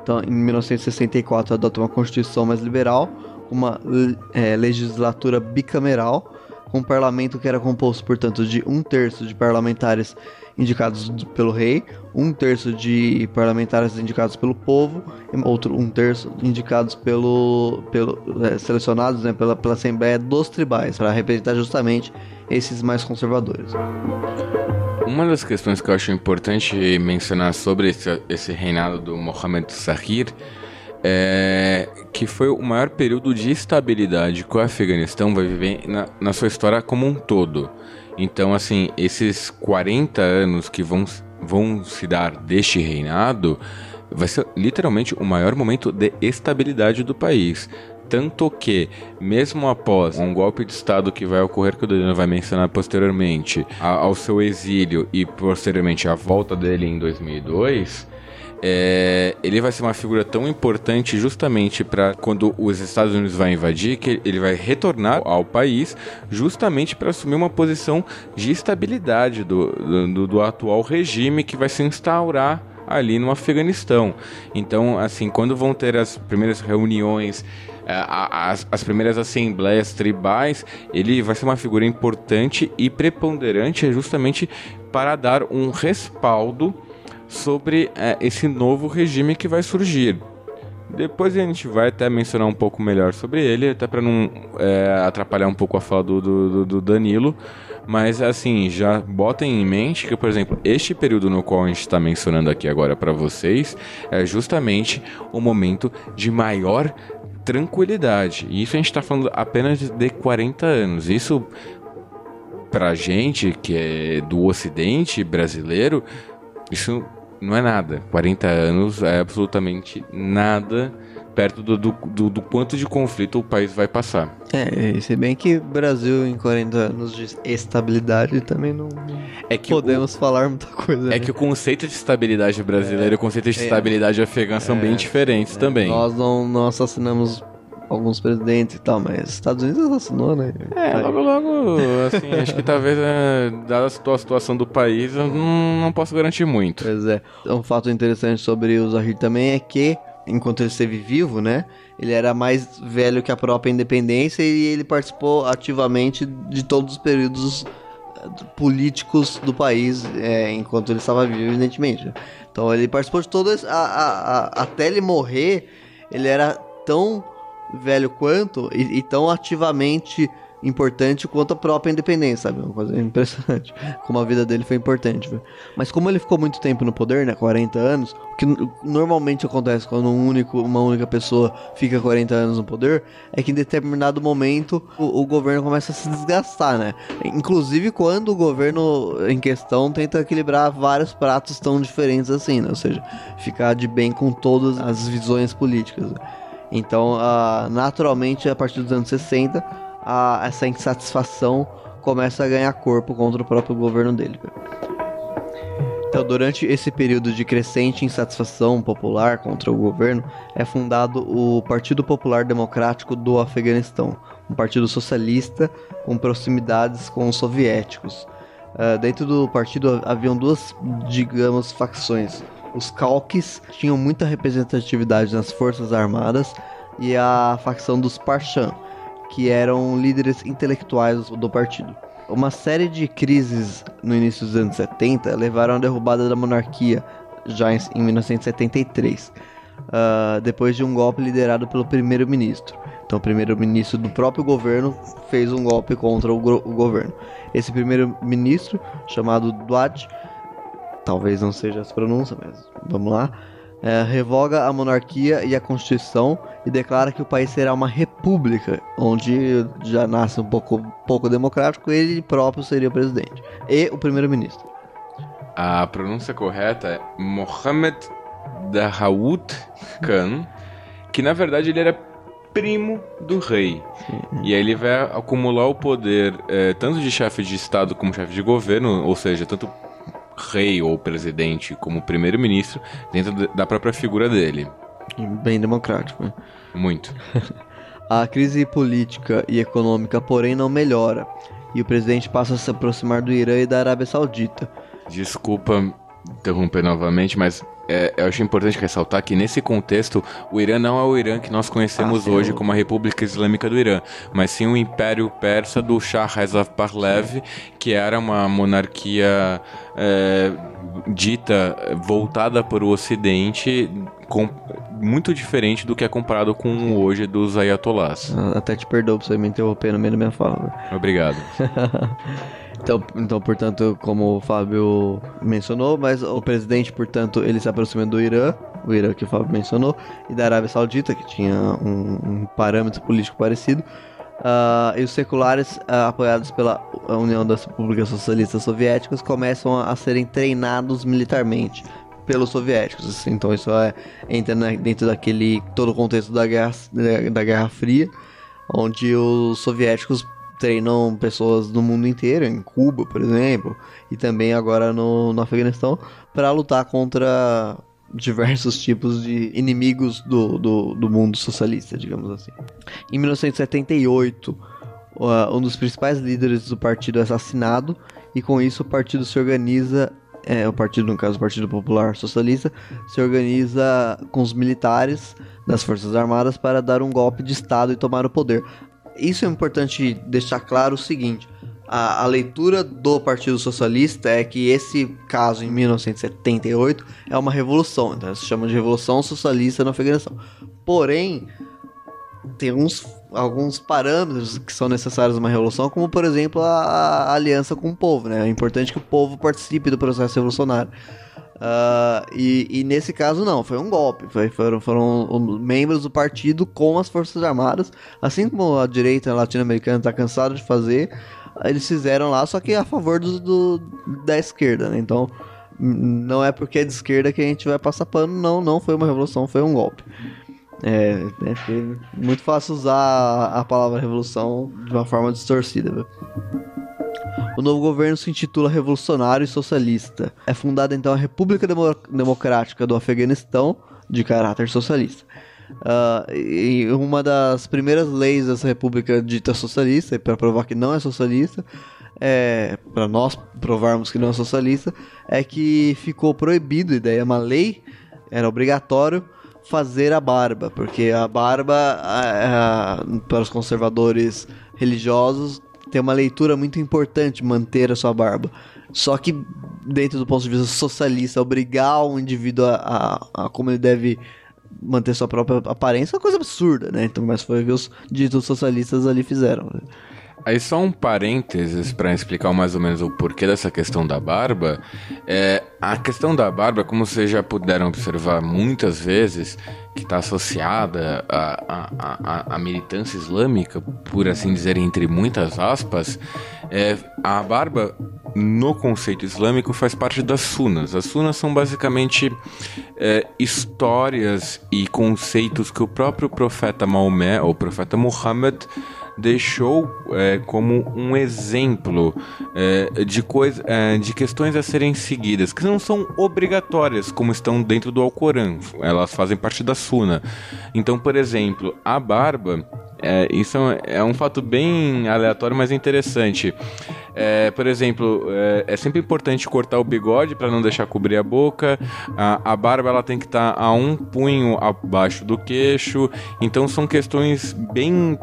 Então, em 1964, adotou uma constituição mais liberal, uma é, legislatura bicameral, com um parlamento que era composto, portanto, de um terço de parlamentares indicados pelo rei, um terço de parlamentares indicados pelo povo, outro um terço indicados pelo, pelo é, selecionados né, pela, pela Assembleia dos Tribais, para representar justamente esses mais conservadores. Uma das questões que eu acho importante mencionar sobre esse, esse reinado do Mohamed Sahir é que foi o maior período de estabilidade que o Afeganistão vai viver na, na sua história como um todo. Então, assim, esses 40 anos que vão, vão se dar deste reinado vai ser literalmente o maior momento de estabilidade do país. Tanto que, mesmo após um golpe de Estado que vai ocorrer, que o Danilo vai mencionar posteriormente, ao seu exílio e posteriormente a volta dele em 2002, é, ele vai ser uma figura tão importante justamente para quando os Estados Unidos vai invadir, que ele vai retornar ao país justamente para assumir uma posição de estabilidade do, do, do atual regime que vai se instaurar ali no Afeganistão. Então, assim, quando vão ter as primeiras reuniões, é, as, as primeiras assembleias tribais, ele vai ser uma figura importante e preponderante justamente para dar um respaldo sobre é, esse novo regime que vai surgir. Depois a gente vai até mencionar um pouco melhor sobre ele, até para não é, atrapalhar um pouco a fala do, do, do, Danilo. Mas assim, já botem em mente que, por exemplo, este período no qual a gente está mencionando aqui agora para vocês é justamente o momento de maior tranquilidade. E isso a gente está falando apenas de 40 anos. Isso, para gente que é do Ocidente brasileiro, isso não é nada. 40 anos é absolutamente nada perto do, do, do, do, quanto de conflito o país vai passar. É, se bem que Brasil em 40 anos de estabilidade também não é que podemos o, falar muita coisa. É né? que o conceito de estabilidade brasileira é, e o conceito de é, estabilidade afegã são bem é, diferentes é, também. Nós não, não assassinamos alguns presidentes e tal, mas Estados Unidos assassinou, né? É, logo, logo, assim, acho que talvez, é, dada a situação do país, eu não, não posso garantir muito. Pois é. Um fato interessante sobre o Zahir também é que, enquanto ele esteve vivo, né, ele era mais velho que a própria independência e ele participou ativamente de todos os períodos eh, políticos do país é, enquanto ele estava vivo, evidentemente. Então ele participou de todas, a, a, a, até ele morrer, ele era tão velho quanto e, e tão ativamente importante quanto a própria independência, sabe? Uma coisa impressionante. Como a vida dele foi importante. Viu? Mas como ele ficou muito tempo no poder, né? 40 anos, o que normalmente acontece quando um único, uma única pessoa fica 40 anos no poder, é que em determinado momento o, o governo começa a se desgastar, né? Inclusive quando o governo em questão tenta equilibrar vários pratos tão diferentes assim, né? Ou seja, ficar de bem com todas as visões políticas. Né? Então, uh, naturalmente, a partir dos anos 60, uh, essa insatisfação começa a ganhar corpo contra o próprio governo dele. Então, durante esse período de crescente insatisfação popular contra o governo, é fundado o Partido Popular Democrático do Afeganistão, um partido socialista com proximidades com os soviéticos. Uh, dentro do partido haviam duas, digamos, facções os Kalks tinham muita representatividade nas Forças Armadas e a facção dos Parshan, que eram líderes intelectuais do partido. Uma série de crises no início dos anos 70 levaram à derrubada da monarquia já em, 1973, uh, depois de um golpe liderado pelo primeiro-ministro. Então, o primeiro-ministro do próprio governo fez um golpe contra o, o governo. Esse primeiro-ministro, chamado Duat, talvez não seja essa pronúncia, mas vamos lá. É, revoga a monarquia e a constituição e declara que o país será uma república, onde já nasce um pouco, pouco democrático, ele próprio seria o presidente e o primeiro-ministro. A pronúncia correta é Mohammed Dawood Khan, que na verdade ele era primo do rei. Sim. E aí ele vai acumular o poder é, tanto de chefe de estado como chefe de governo, ou seja, tanto rei ou presidente como primeiro-ministro dentro da própria figura dele. Bem democrático. Né? Muito. a crise política e econômica, porém, não melhora. E o presidente passa a se aproximar do Irã e da Arábia Saudita. Desculpa interromper novamente, mas é, eu acho importante ressaltar que nesse contexto, o Irã não é o Irã que nós conhecemos Ah, hoje como a República Islâmica do Irã, mas sim o Império Persa do Shah Reza Pahlavi, que era uma monarquia é, dita voltada para o Ocidente, com- muito diferente do que é comparado com hoje dos ayatollahs. Até te perdoo por você me interromper no meio da minha fala. Obrigado. Então, então, portanto, como o Fábio mencionou, mas o presidente, portanto, ele se aproxima do Irã, o Irã que o Fábio mencionou, e da Arábia Saudita, que tinha um, um parâmetro político parecido, ah, e os seculares, ah, apoiados pela União das Repúblicas Socialistas Soviéticas, começam a, a serem treinados militarmente pelos soviéticos. Então isso é, entra na- dentro daquele todo o contexto da guerra, da Guerra Fria, onde os soviéticos treinam pessoas do mundo inteiro, em Cuba, por exemplo, e também agora no, no Afeganistão, para lutar contra diversos tipos de inimigos do, do, do mundo socialista, digamos assim. Em 1978, uh, um dos principais líderes do partido é assassinado, e com isso o partido se organiza, é, o partido, no caso, o Partido Popular Socialista, se organiza com os militares das Forças Armadas para dar um golpe de Estado e tomar o poder. Isso é importante deixar claro o seguinte: a, a leitura do Partido Socialista é que esse caso em 1978 é uma revolução, então se chama de Revolução Socialista no Afeganistão. Porém, tem uns, alguns parâmetros que são necessários numa revolução, como por exemplo a, a aliança com o povo, né? É importante que o povo participe do processo revolucionário. Ah, e, e nesse caso não, foi um golpe. Foi- foram, foram os membros do partido com as Forças Armadas, assim como a direita latino-americana está cansada de fazer, eles fizeram lá, só que a favor do, do- da esquerda, né? Então não é porque é de esquerda que a gente vai passar pano, não, não foi uma revolução, foi um golpe. É, é muito fácil usar a, a palavra revolução de uma forma distorcida. viu? O novo governo se intitula Revolucionário e Socialista. É fundada então a República Demo- Democrática do Afeganistão, de caráter socialista. Ah, e uma das primeiras leis dessa república dita socialista, para provar que não é socialista, é, para nós provarmos que não é socialista, é que ficou proibido, e daí é uma lei, era obrigatório fazer a barba, porque a barba, para os conservadores religiosos, tem uma leitura muito importante manter a sua barba. Só que, dentro do ponto de vista socialista, obrigar um indivíduo a, a, a como ele deve manter sua própria aparência é uma coisa absurda, né? Então, mas foi o que os ditos socialistas ali fizeram. Aí só um parênteses para explicar mais ou menos o porquê dessa questão da barba. É, a questão da barba, como vocês já puderam observar muitas vezes, que está associada à, à, à- militância islâmica, por assim dizer, entre muitas aspas, é, a barba no conceito islâmico faz parte das sunas. As sunas são basicamente é, histórias e conceitos que o próprio profeta Maomé, ou profeta Muhammad, deixou é, como um exemplo é, de, coisa, é, de questões a serem seguidas, que não são obrigatórias, como estão dentro do Alcorão, elas fazem parte da Suna. Então, por exemplo, a barba, é, isso é um fato bem aleatório, mas interessante. É, por exemplo, é, é sempre importante cortar o bigode para não deixar cobrir a boca. A, a barba ela tem que estar a um punho abaixo do queixo. Então são questões bem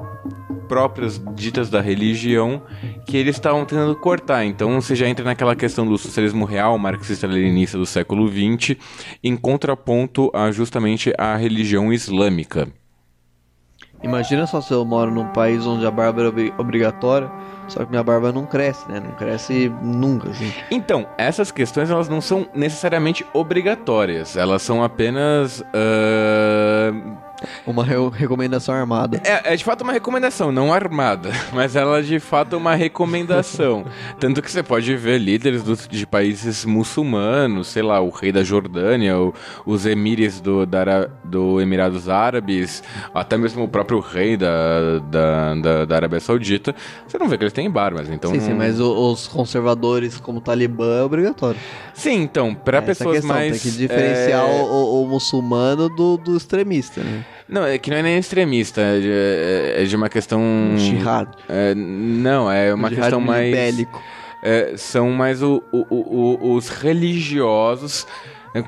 próprias ditas da religião que eles estavam tentando cortar. Então você já entra naquela questão do socialismo real, marxista-leninista do século XX, em contraponto a justamente a religião islâmica. Imagina só se eu moro num país onde a barba é obri- obrigatória, só que minha barba não cresce, né? Não cresce nunca, assim. Então, essas questões elas não são necessariamente obrigatórias, elas são apenas ah, Uma re- recomendação armada. É, é de fato uma recomendação, não armada, mas ela é de fato uma recomendação. Tanto que você pode ver líderes dos- de países muçulmanos, sei lá, o rei da Jordânia, o- os emires do, da, do Emirados Árabes, até mesmo o próprio rei da, da, da, da Arábia Saudita. Você não vê que eles têm barbas, então. sim, sim, não- mas o- os conservadores como o Talibã é obrigatório. Sim, então, para Essa pessoas questão, mais. Tem que diferenciar é, o, o- muçulmano do, do extremista, né? Não, é que não é nem extremista, é de, é- é de uma questão. Jihad. É, não, é uma questão mais. bélico. é, são mais o- o- os religiosos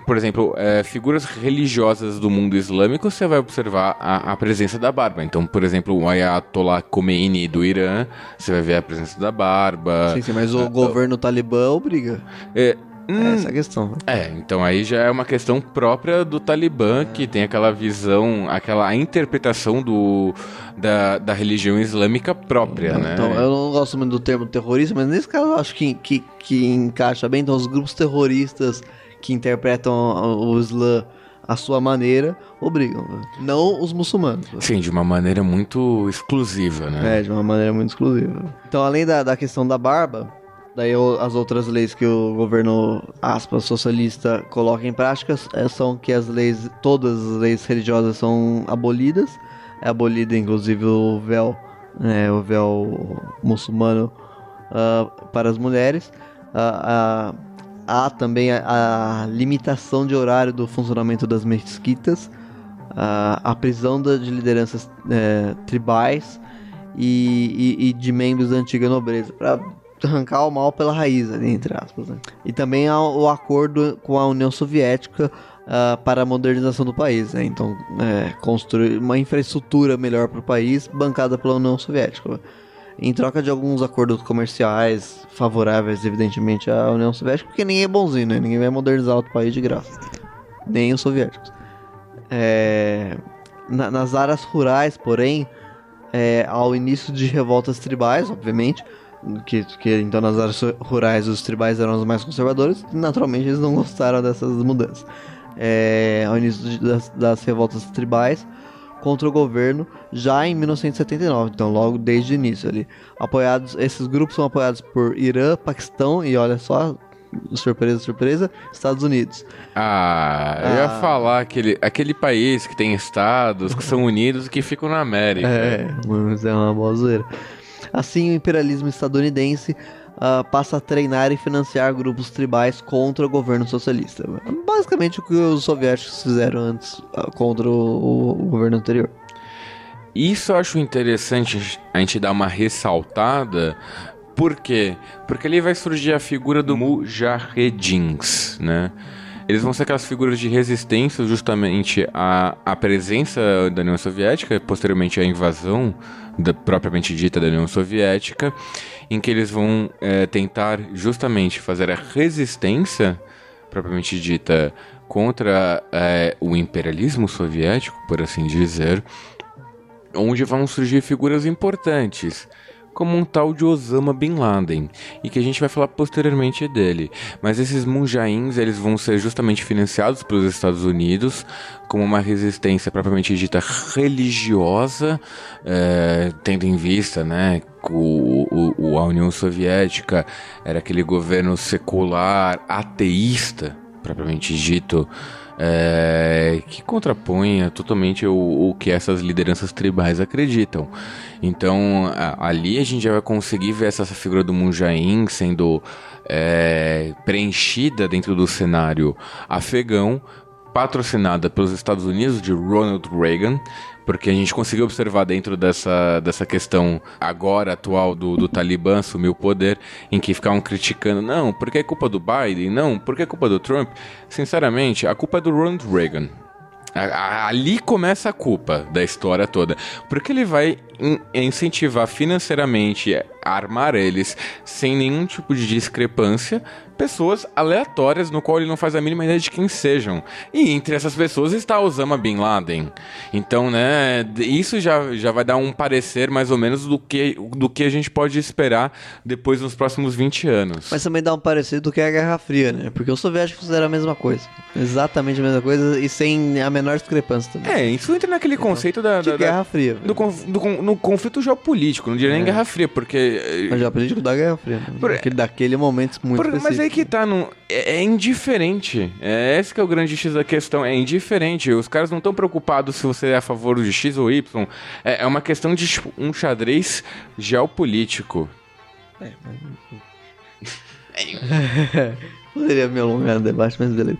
Por exemplo, é, figuras religiosas do mundo islâmico, você vai observar a, a, presença da barba. Então, por exemplo, o Ayatollah Khomeini do Irã, você vai ver a presença da barba. Sim, sim, mas o uh, governo talibã obriga. É, Hum, Essa é a questão. É, então aí já é uma questão própria do Talibã, é. que tem aquela visão, aquela interpretação do, da, da religião islâmica própria, então, né? Então, eu não gosto muito do termo terrorista, mas nesse caso eu acho que, que, que encaixa bem. Então, os grupos terroristas que interpretam o Islã à sua maneira, obrigam. Não os muçulmanos. Sim, de uma maneira muito exclusiva, né? É, de uma maneira muito exclusiva. Então, além da, da questão da barba, Daí as outras leis que o governo, aspas, socialista coloca em prática é, são que as leis, todas as leis religiosas são abolidas. É abolido inclusive o véu, né, o véu muçulmano uh, para as mulheres. Uh, uh, há também a, a, limitação de horário do funcionamento das mesquitas, a prisão de lideranças eh, tribais e, e, e, de membros da antiga nobreza, para arrancar o mal pela raiz, ali, entre aspas. Né? E também há o acordo com a União Soviética uh, para a modernização do país. Né? Então, é, construir uma infraestrutura melhor para o país, bancada pela União Soviética. Em troca de alguns acordos comerciais favoráveis, evidentemente, à União Soviética, porque ninguém é bonzinho, né? Ninguém vai modernizar outro país de graça. Nem os soviéticos. É... Na, nas áreas rurais, porém, é, ao início de revoltas tribais, obviamente, que, que então nas áreas rurais os tribais eram os mais conservadores, naturalmente eles não gostaram dessas mudanças. É, ao início das, das, revoltas tribais contra o governo já em 1979, então logo desde o início ali. Apoiados, esses grupos são apoiados por Irã, Paquistão e olha só, surpresa, surpresa, Estados Unidos. Ah, eu ah. ia falar aquele, aquele país que tem estados que são unidos e que ficam na América. É, mas é uma boa zoeira. Assim, o imperialismo estadunidense uh, passa a treinar e financiar grupos tribais contra o governo socialista. Basicamente o que os soviéticos fizeram antes uh, contra o, o governo anterior. Isso eu acho interessante a gente dar uma ressaltada, por quê? Porque ali vai surgir a figura do Mujahedins, né? Eles vão ser aquelas figuras de resistência justamente à, à presença da União Soviética, posteriormente à invasão da, propriamente dita da União Soviética, em que eles vão é, tentar justamente fazer a resistência propriamente dita contra é, o imperialismo soviético, por assim dizer, onde vão surgir figuras importantes como um tal de Osama Bin Laden, e que a gente vai falar posteriormente dele. Mas esses munjains, eles vão ser justamente financiados pelos Estados Unidos como uma resistência propriamente dita religiosa, é, tendo em vista, né, o, o, a União Soviética era aquele governo secular, ateísta, propriamente dito, é, que contraponha totalmente o, o, que essas lideranças tribais acreditam. Então, a, ali a gente já vai conseguir ver essa, essa figura do Munjain sendo é, preenchida dentro do cenário afegão, patrocinada pelos Estados Unidos de Ronald Reagan, porque a gente conseguiu observar dentro dessa, dessa questão agora atual do, do Talibã assumir o poder, em que ficavam criticando, não, porque é culpa do Biden, não, porque é culpa do Trump. Sinceramente, a culpa é do Ronald Reagan. Ali começa a culpa da história toda. Porque ele vai incentivar financeiramente, armar eles sem nenhum tipo de discrepância, pessoas aleatórias no qual ele não faz a mínima ideia de quem sejam. E entre essas pessoas está Osama Bin Laden. Então, né, isso já, já vai dar um parecer mais ou menos do que, do que a gente pode esperar depois nos próximos 20 anos. Mas também dá um parecer do que é a Guerra Fria, né? Porque os soviéticos fizeram a mesma coisa. Exatamente a mesma coisa e sem a menor discrepância também. É, isso entra naquele então, conceito da, da, Guerra Fria. Do, do, no conflito geopolítico, não diria é. nem Guerra Fria, porque... O geopolítico da Guerra Fria. Né? Por, daquele momento muito por, Mas aí que tá, não, é, é, indiferente. É esse que é o grande X da questão, é indiferente. Os caras não estão preocupados se você é a favor de X ou Y. É, é uma questão de tipo, um xadrez geopolítico. É, mas... Poderia me alongar no debate, mas beleza.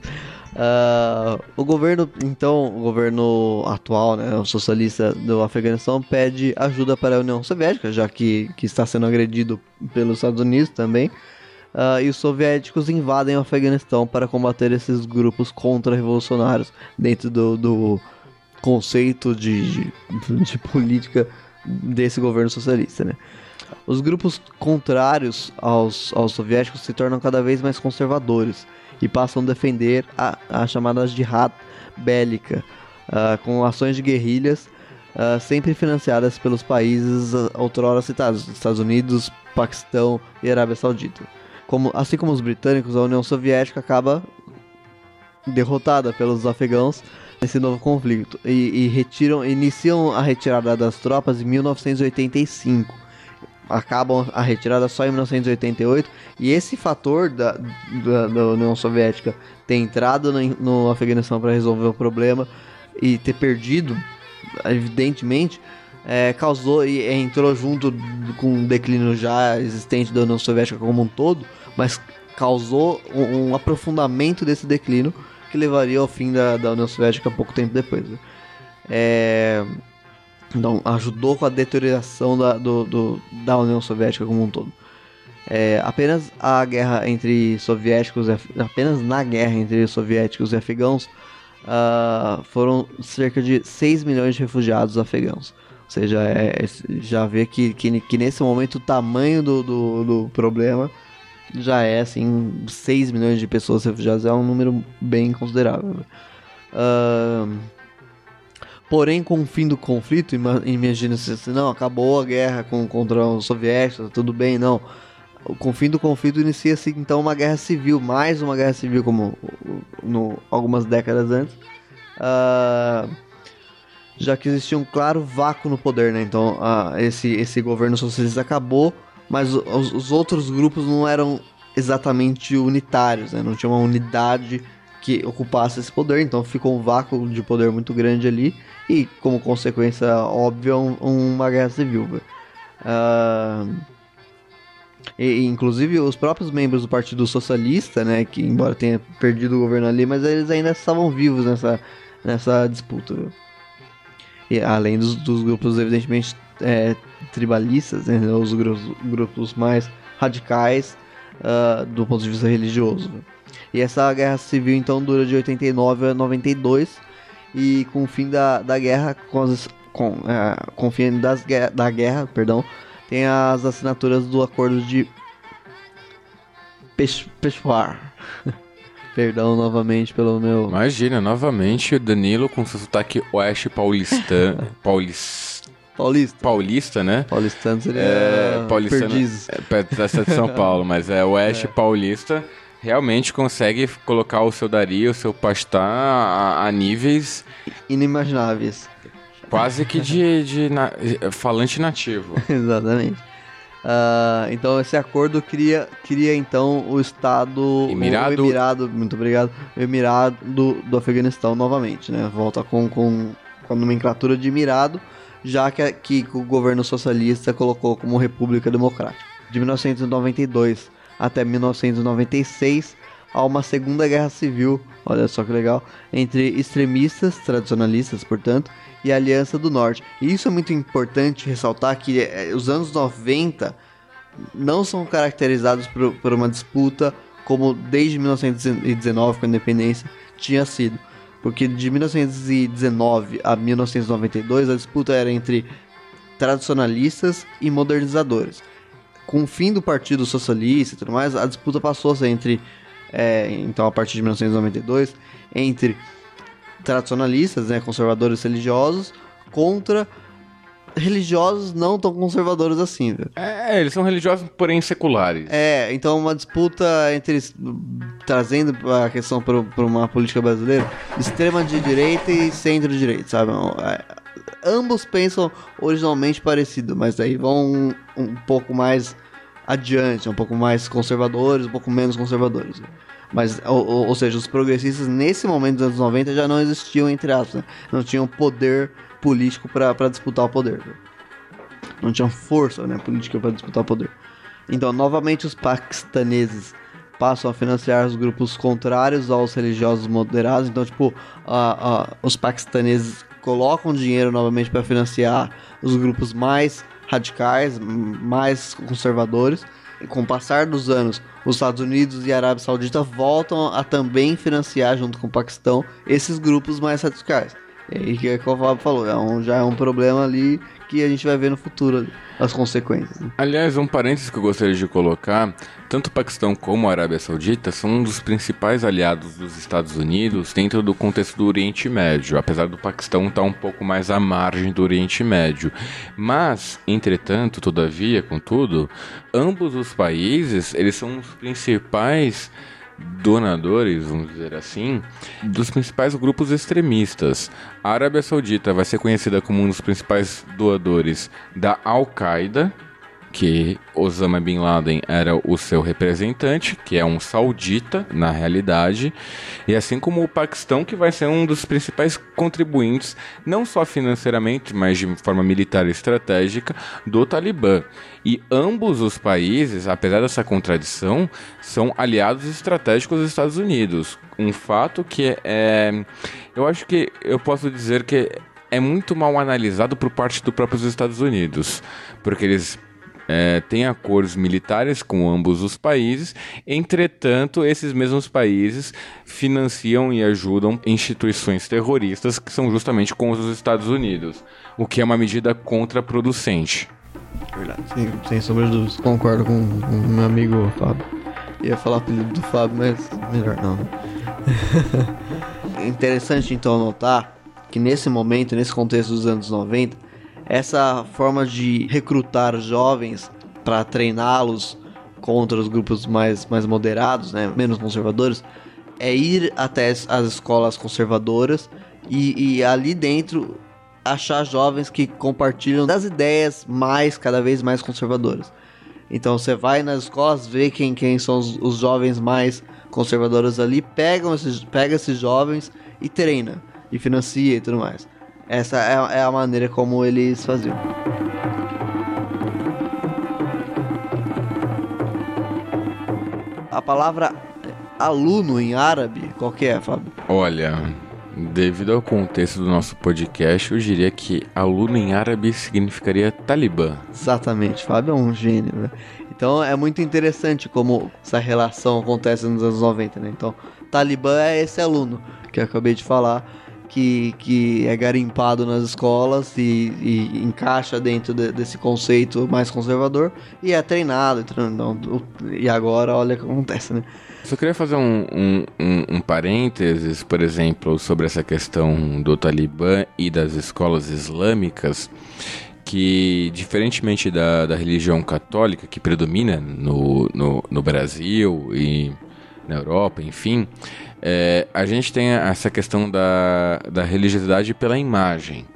Uh, o governo, então, o governo atual, né, o socialista do Afeganistão, pede ajuda para a União Soviética, já que, que está sendo agredido pelos Estados Unidos também. Uh, e os soviéticos invadem o Afeganistão para combater esses grupos contra-revolucionários dentro do, do conceito de, de, de, política desse governo socialista, né? Os grupos contrários aos, aos soviéticos se tornam cada vez mais conservadores e passam a defender a, a chamada jihad bélica, uh, com ações de guerrilhas uh, sempre financiadas pelos países outrora citados, Estados Unidos, Paquistão e Arábia Saudita. Como, assim como os britânicos, a União Soviética acaba derrotada pelos afegãos nesse novo conflito. E, e retiram, iniciam a retirada das tropas em 1985 acabam a retirada só em 1988 e esse fator da, da, da União Soviética ter entrado no, no Afeganistão para resolver o problema e ter perdido, evidentemente, é, causou e entrou junto com o declínio já existente da União Soviética como um todo, mas causou um, um aprofundamento desse declínio que levaria ao fim da, da União Soviética pouco tempo depois. Né? É, então, ajudou com a deterioração da, do, do, da União Soviética como um todo. É, apenas a guerra entre soviéticos, apenas na guerra entre soviéticos e afegãos, uh, foram cerca de 6 milhões de refugiados afegãos. Seja, é, já vê que, que, que, nesse momento o tamanho do, do, do, problema já é assim, 6 milhões de pessoas refugiadas é um número bem considerável. Uh, Porém, com o fim do conflito, imagina-se assim, não, acabou a guerra com, contra os soviéticos, tudo bem, não. Com o fim do conflito inicia-se então uma guerra civil, mais uma guerra civil como no, algumas décadas antes. Uh, já que existia um claro vácuo no poder, né? Então uh, esse, esse governo socialista acabou, mas os, os outros grupos não eram exatamente unitários, né? Não tinha uma unidade que ocupasse esse poder, então ficou um vácuo de poder muito grande ali e, como consequência óbvia, um, uma guerra civil. Uh, e, inclusive, os próprios membros do Partido Socialista, né, que embora tenha perdido o governo ali, mas eles ainda estavam vivos nessa, nessa disputa. E, além dos, dos, grupos, evidentemente, é, tribalistas, né, os grupos, mais radicais uh, do ponto de vista religioso. E essa guerra civil então dura de 89 a 92 e com o fim da, da guerra, com, as, com, é, com o fim das, da guerra, perdão, tem as assinaturas do acordo de Peshawar. Perdão novamente pelo meu. Imagina, novamente o Danilo com seu sotaque oeste paulistano. paulista. Paulista. Paulista, né? Paulistano seria. É, paulistano. Perdizes. É, de São Paulo, mas é oeste é. paulista realmente consegue colocar o seu Dari, o seu Pastá a, a níveis inimagináveis. Quase que de, de na, falante nativo. Exatamente. Uh, então esse acordo cria, cria então o Estado Emirado, o Emirado muito obrigado, o Emirado do, do Afeganistão novamente, né? Volta com, com, com a nomenclatura de Emirado, já que, que o governo socialista colocou como República Democrática. De 1992 até 1996 há uma segunda guerra civil, olha só que legal, entre extremistas, tradicionalistas, portanto, e a Aliança do Norte. E isso é muito importante ressaltar que eh, os anos 90 não são caracterizados por, por uma disputa como desde 1919, com a independência, tinha sido. Porque de 1919 a 1992 a disputa era entre tradicionalistas e modernizadores com o fim do Partido Socialista e tudo mais, a disputa passou a ser entre, é, então a partir de 1992, entre tradicionalistas, né, conservadores religiosos, contra religiosos não tão conservadores assim, velho. É, eles são religiosos, porém seculares. É, então uma disputa entre trazendo a questão para uma política brasileira, extrema de direita e centro-direita, sabe? É, ambos pensam originalmente parecido, mas aí vão um, um pouco mais adiante, um pouco mais conservadores, um pouco menos conservadores. Mas, ou, ou, seja, os progressistas nesse momento dos anos 90 já não existiam, entre aspas, né? não tinham poder político para disputar o poder. Né? Não tinham força né, política para disputar o poder. Então, novamente, os paquistaneses passam a financiar os grupos contrários aos religiosos moderados. Então, tipo, os paquistaneses colocam dinheiro novamente para financiar os grupos mais radicais, mais conservadores, com o passar dos anos, os Estados Unidos e a Arábia Saudita voltam a também financiar, junto com o Paquistão, esses grupos mais radicais. E aí que, é que o Fábio falou, é um, já é um problema ali que a gente vai ver no futuro as consequências. Aliás, um parênteses que eu gostaria de colocar: tanto o Paquistão como a Arábia Saudita são um dos principais aliados dos Estados Unidos dentro do contexto do Oriente Médio, apesar do Paquistão estar um pouco mais à margem do Oriente Médio. Mas, entretanto, todavia, contudo, ambos os países eles são os principais donadores, vamos dizer assim, dos principais grupos extremistas. A Arábia Saudita vai ser conhecida como um dos principais doadores da Al-Qaeda, que Osama Bin Laden era o seu representante, que é um saudita na realidade, e assim como o Paquistão, que vai ser um dos principais contribuintes, não só financeiramente, mas de forma militar e estratégica, do Talibã. E ambos os países, apesar dessa contradição, são aliados estratégicos dos Estados Unidos. Um fato que é. Eu acho que eu posso dizer que é muito mal analisado por parte do próprios Estados Unidos, porque eles é, tem acordos militares com ambos os países, entretanto, esses mesmos países financiam e ajudam instituições terroristas que são justamente com os Estados Unidos, o que é uma medida contraproducente. Verdade, sim, sem sombra de dúvidas. Concordo com o meu amigo Fábio. Ia falar o apelido do Fábio, mas melhor não. Interessante então notar que nesse momento, nesse contexto dos anos 90, essa forma de recrutar jovens para treiná-los contra os grupos mais, mais moderados, né, menos conservadores, é ir até as escolas conservadoras e, e ali dentro achar jovens que compartilham das ideias mais, cada vez mais conservadoras. Então você vai nas escolas, vê quem, quem são os, os jovens mais conservadores ali, pega esses, pega esses jovens e treina, e financia e tudo mais. Essa é, é a maneira como eles faziam. A palavra aluno em árabe, qual que é, Fábio? Olha, devido ao contexto do nosso podcast, eu diria que aluno em árabe significaria talibã. Exatamente, Fábio é um gênio, né? Então é muito interessante como essa relação acontece nos anos 90, né? Então, talibã é esse aluno que eu acabei de falar que, que é garimpado nas escolas e, e encaixa dentro de, desse conceito mais conservador e é treinado. Então, e agora, olha o que acontece, né? Só queria fazer um, um, um, um, parênteses, por exemplo, sobre essa questão do Talibã e das escolas islâmicas, que, diferentemente da, da religião católica que predomina no, no, no Brasil e na Europa, enfim, é, a gente tem essa questão da, da religiosidade pela imagem.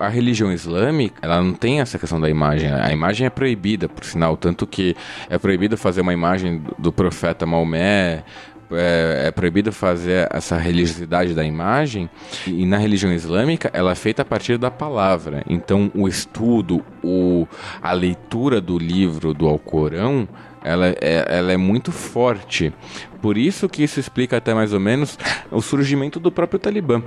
A religião islâmica, ela não tem essa questão da imagem. A imagem é proibida, por sinal, tanto que é proibido fazer uma imagem do profeta Maomé, é, é, proibido fazer essa religiosidade da imagem e na religião islâmica ela é feita a partir da palavra. Então o estudo, o, a leitura do livro do Alcorão ela é, ela é muito forte. Por isso que isso explica até mais ou menos o surgimento do próprio Talibã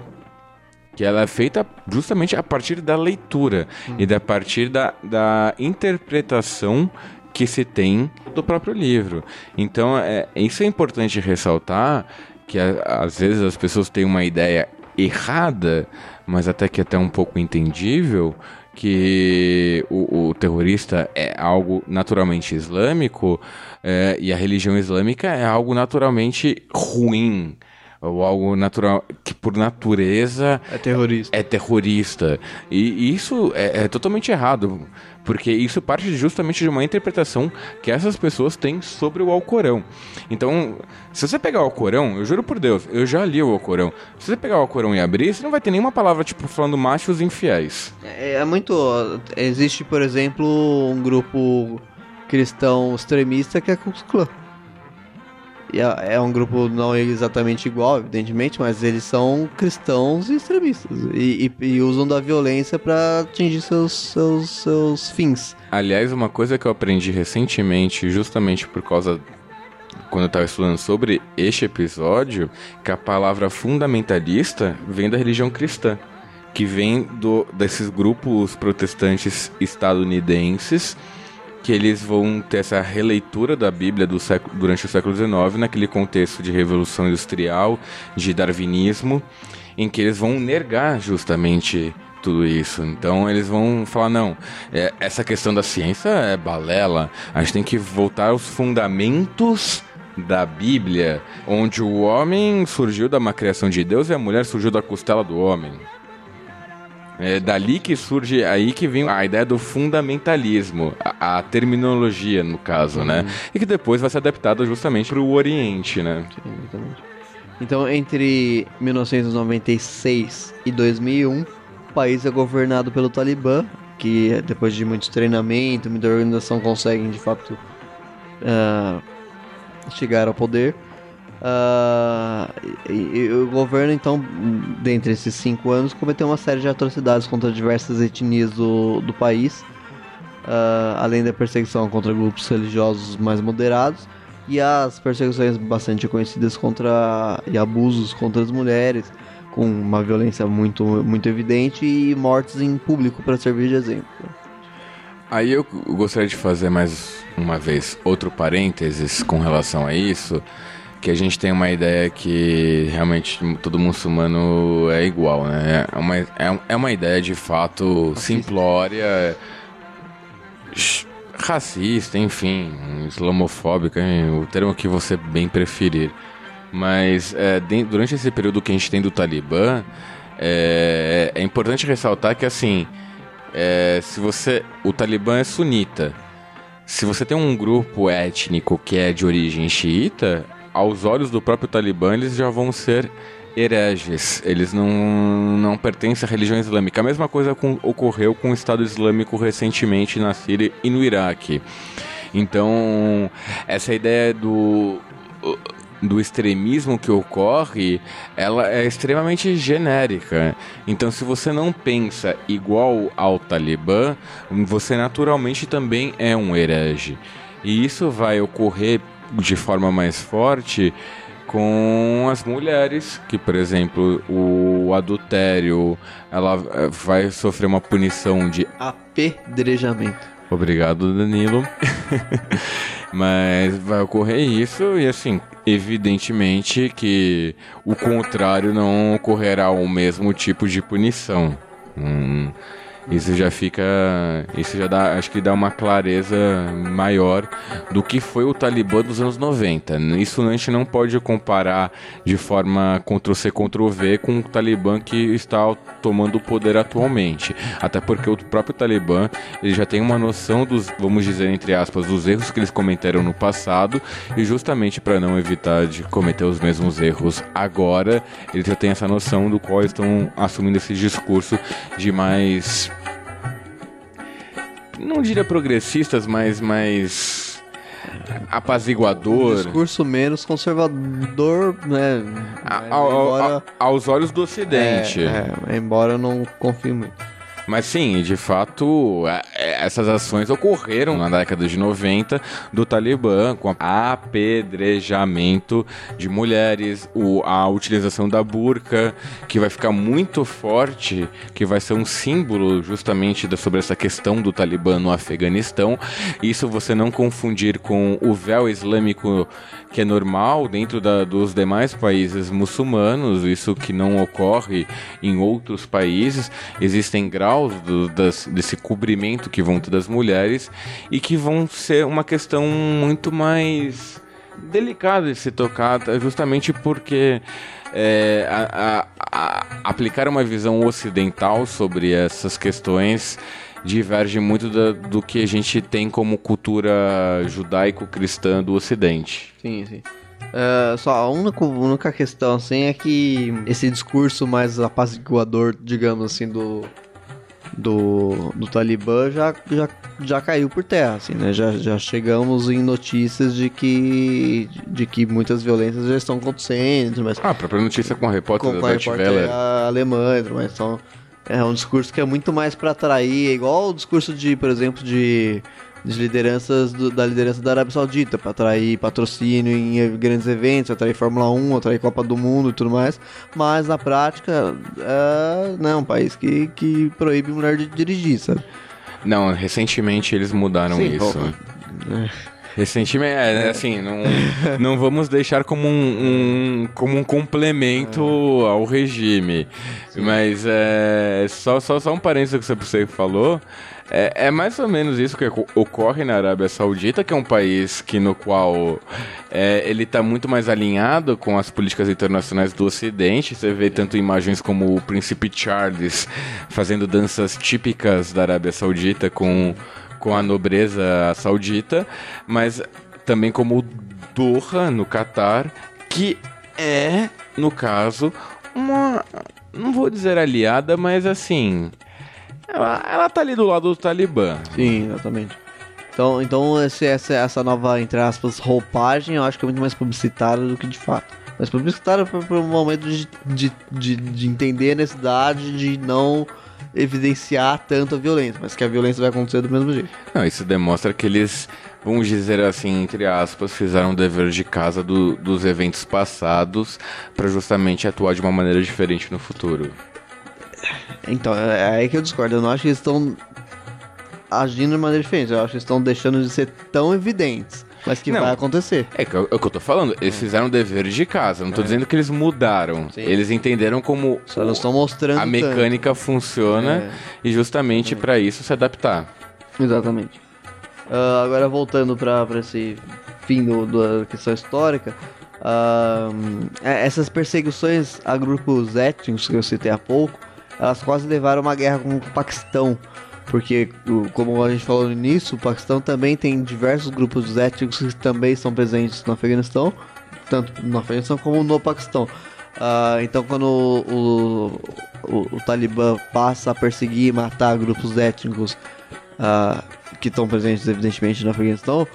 que ela é feita justamente a partir da leitura hum. e da partir da, da interpretação que se tem do próprio livro. Então, é, isso é importante ressaltar que a, às vezes as pessoas têm uma ideia errada, mas até que até um pouco entendível, que o, o terrorista é algo naturalmente islâmico é, e a religião islâmica é algo naturalmente ruim ou algo natural que por natureza é terrorista. É terrorista. E isso é, é, totalmente errado, porque isso parte justamente de uma interpretação que essas pessoas têm sobre o Alcorão. Então, se você pegar o Alcorão, eu juro por Deus, eu já li o Alcorão. Se você pegar o Alcorão e abrir, você não vai ter nenhuma palavra tipo falando machos infiéis. É, é muito. Existe, por exemplo, um grupo cristão extremista que é Ku Klux é, é um grupo não exatamente igual, evidentemente, mas eles são cristãos e extremistas. E, e, e usam da violência para atingir seus, seus, seus fins. Aliás, uma coisa que eu aprendi recentemente, justamente por causa quando eu estava estudando sobre este episódio, que a palavra fundamentalista vem da religião cristã, que vem do, desses grupos protestantes estadunidenses que eles vão ter essa releitura da Bíblia século, durante o século XIX, naquele contexto de revolução industrial, de darwinismo, em que eles vão negar justamente tudo isso. Então eles vão falar: não, é, essa questão da ciência é balela, a gente tem que voltar aos fundamentos da Bíblia, onde o homem surgiu da uma criação de Deus e a mulher surgiu da costela do homem. É dali que surge, aí que vem a ideia do fundamentalismo, a, a terminologia, no caso, né? uhum. né? E que depois vai ser adaptada justamente para o Oriente, né? Sim, exatamente. Então, entre 1996 e 2001, o país é governado pelo Talibã, que depois de muito treinamento, muita organização, conseguem de fato uh, chegar ao poder. Uh, e, e, o governo, então, dentre esses cinco anos, cometeu uma série de atrocidades contra diversas etnias do, do país, uh, além da perseguição contra grupos religiosos mais moderados e as perseguições bastante conhecidas contra e abusos contra as mulheres, com uma violência muito, muito evidente e mortes em público para servir de exemplo. Aí eu gostaria de fazer mais uma vez outro parênteses com relação a isso que a gente tem uma ideia que realmente todo muçulmano é igual, né? É uma, é, é uma ideia de fato simplória, racista, enfim, islamofóbica, o termo que você bem preferir. Mas é, durante esse período que a gente tem do Talibã, é, é importante ressaltar que assim, é, se você, o Talibã é sunita. Se você tem um grupo étnico que é de origem xiita, aos olhos do próprio Talibã, eles já vão ser hereges. Eles não, não pertencem à religião islâmica. A mesma coisa com, ocorreu com o Estado Islâmico recentemente na Síria e no Iraque. Então, essa ideia do do extremismo que ocorre, ela é extremamente genérica. Então, se você não pensa igual ao Talibã, você naturalmente também é um herege. E isso vai ocorrer de forma mais forte com as mulheres, que por exemplo, o adultério, ela eh, vai sofrer uma punição de apedrejamento. Obrigado, Danilo. Mas vai ocorrer isso e assim, evidentemente que o contrário não ocorrerá o mesmo tipo de punição. Hum, isso já fica. Isso já dá. Acho que dá uma clareza maior do que foi o Talibã dos anos 90. Isso a gente não pode comparar de forma Ctrl-C, Ctrl-V com o Talibã que está tomando o poder atualmente. Até porque o próprio Talibã ele já tem uma noção dos, vamos dizer, entre aspas, dos erros que eles cometeram no passado. E justamente para não evitar de cometer os mesmos erros agora, eles já têm essa noção do qual estão assumindo esse discurso de mais não diria progressistas, mas mais apaziguador. Um discurso menos conservador, né? A, embora... aos olhos do Ocidente. É, é, embora eu não confie muito. Mas sim, de fato, é, essas ações ocorreram na década de 90 do Talibã, com apedrejamento de mulheres, a utilização da burca, que vai ficar muito forte, que vai ser um símbolo justamente sobre essa questão do Talibã no Afeganistão. Isso você não confundir com o véu islâmico que é normal dentro da, dos demais países muçulmanos, isso que não ocorre em outros países. Existem graus do, das, desse cobrimento que vão ter das mulheres e que vão ser uma questão muito mais delicada de se tocar, justamente porque é, a, a, a, aplicar uma visão ocidental sobre essas questões diverge muito da, do que a gente tem como cultura judaico-cristã do Ocidente. Sim, sim. Uh, só a única, única questão assim é que esse discurso mais apaziguador, digamos assim, do, do, do Talibã já, já, já caiu por terra, assim, né? Já, já chegamos em notícias de que, de que muitas violências já estão acontecendo, mas... Ah, a própria notícia com a repórter com, da Deutsche Welle. alemã, mas são... É um discurso que é muito mais para atrair, é igual o discurso de, por exemplo, de, de lideranças do, da liderança da Arábia Saudita, para atrair patrocínio em grandes eventos, atrair Fórmula 1, atrair Copa do Mundo e tudo mais. Mas na prática, é, não, é um país que, que proíbe mulher de dirigir, sabe? Não, recentemente eles mudaram Sim, isso. Recentemente, é, assim, não, não vamos deixar como um, um- como um complemento ao regime. Mas é, só, só, só um parênteses que você falou. É, é mais ou menos isso que oco- ocorre na Arábia Saudita, que é um país que no qual é, ele está muito mais alinhado com as políticas internacionais do Ocidente. Você vê tanto imagens como o príncipe Charles fazendo danças típicas da Arábia Saudita com com a nobreza saudita, mas também como Doha, no Catar, que é, no caso, uma. Não vou dizer aliada, mas assim. Ela, ela tá ali do lado do Talibã. Sim, exatamente. Então, então esse, essa, essa nova, entre aspas, roupagem, eu acho que é muito mais publicitária do que de fato. Mas publicitária por um momento de, de, de, de entender a necessidade de não evidenciar tanto a violência, mas que a violência vai acontecer do mesmo jeito. Não, isso demonstra que eles, vamos dizer assim, entre aspas, fizeram o dever de casa do- dos eventos passados para justamente atuar de uma maneira diferente no futuro. Então, é, é aí que eu discordo. Eu não acho que eles estão agindo de maneira diferente. Eu acho que eles estão deixando de ser tão evidentes. Mas que Não. vai acontecer. É, que é o é o que eu tô falando, eles fizeram o dever de casa, não tô dizendo que eles mudaram. Sim. Eles entenderam como Só não estão mostrando. a tanto. mecânica funciona É. e justamente pra isso se adaptar. Exatamente. Ah, agora voltando pra pra esse fim do, da questão histórica. é, essas perseguições a grupos étnicos que eu citei há pouco, elas quase levaram a uma guerra com o Paquistão. Porque, como a gente falou no início, o Paquistão também tem diversos grupos étnicos que também estão presentes no Afeganistão, tanto no Afeganistão como no Paquistão. Ah, então, quando o, o, o Talibã passa a perseguir e matar grupos étnicos ah, que estão presentes, evidentemente, no Afeganistão,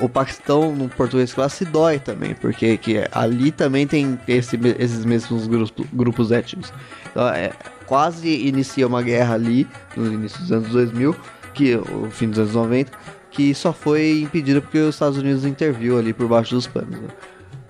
o Paquistão, no português se dói também, porque que ali também tem esse esses mesmos grupos, grupos étnicos. Então, é, quase inicia uma guerra ali, no início dos anos 2000, que, o fim dos anos 90, que só foi impedida porque os Estados Unidos interviu ali por baixo dos panos. né?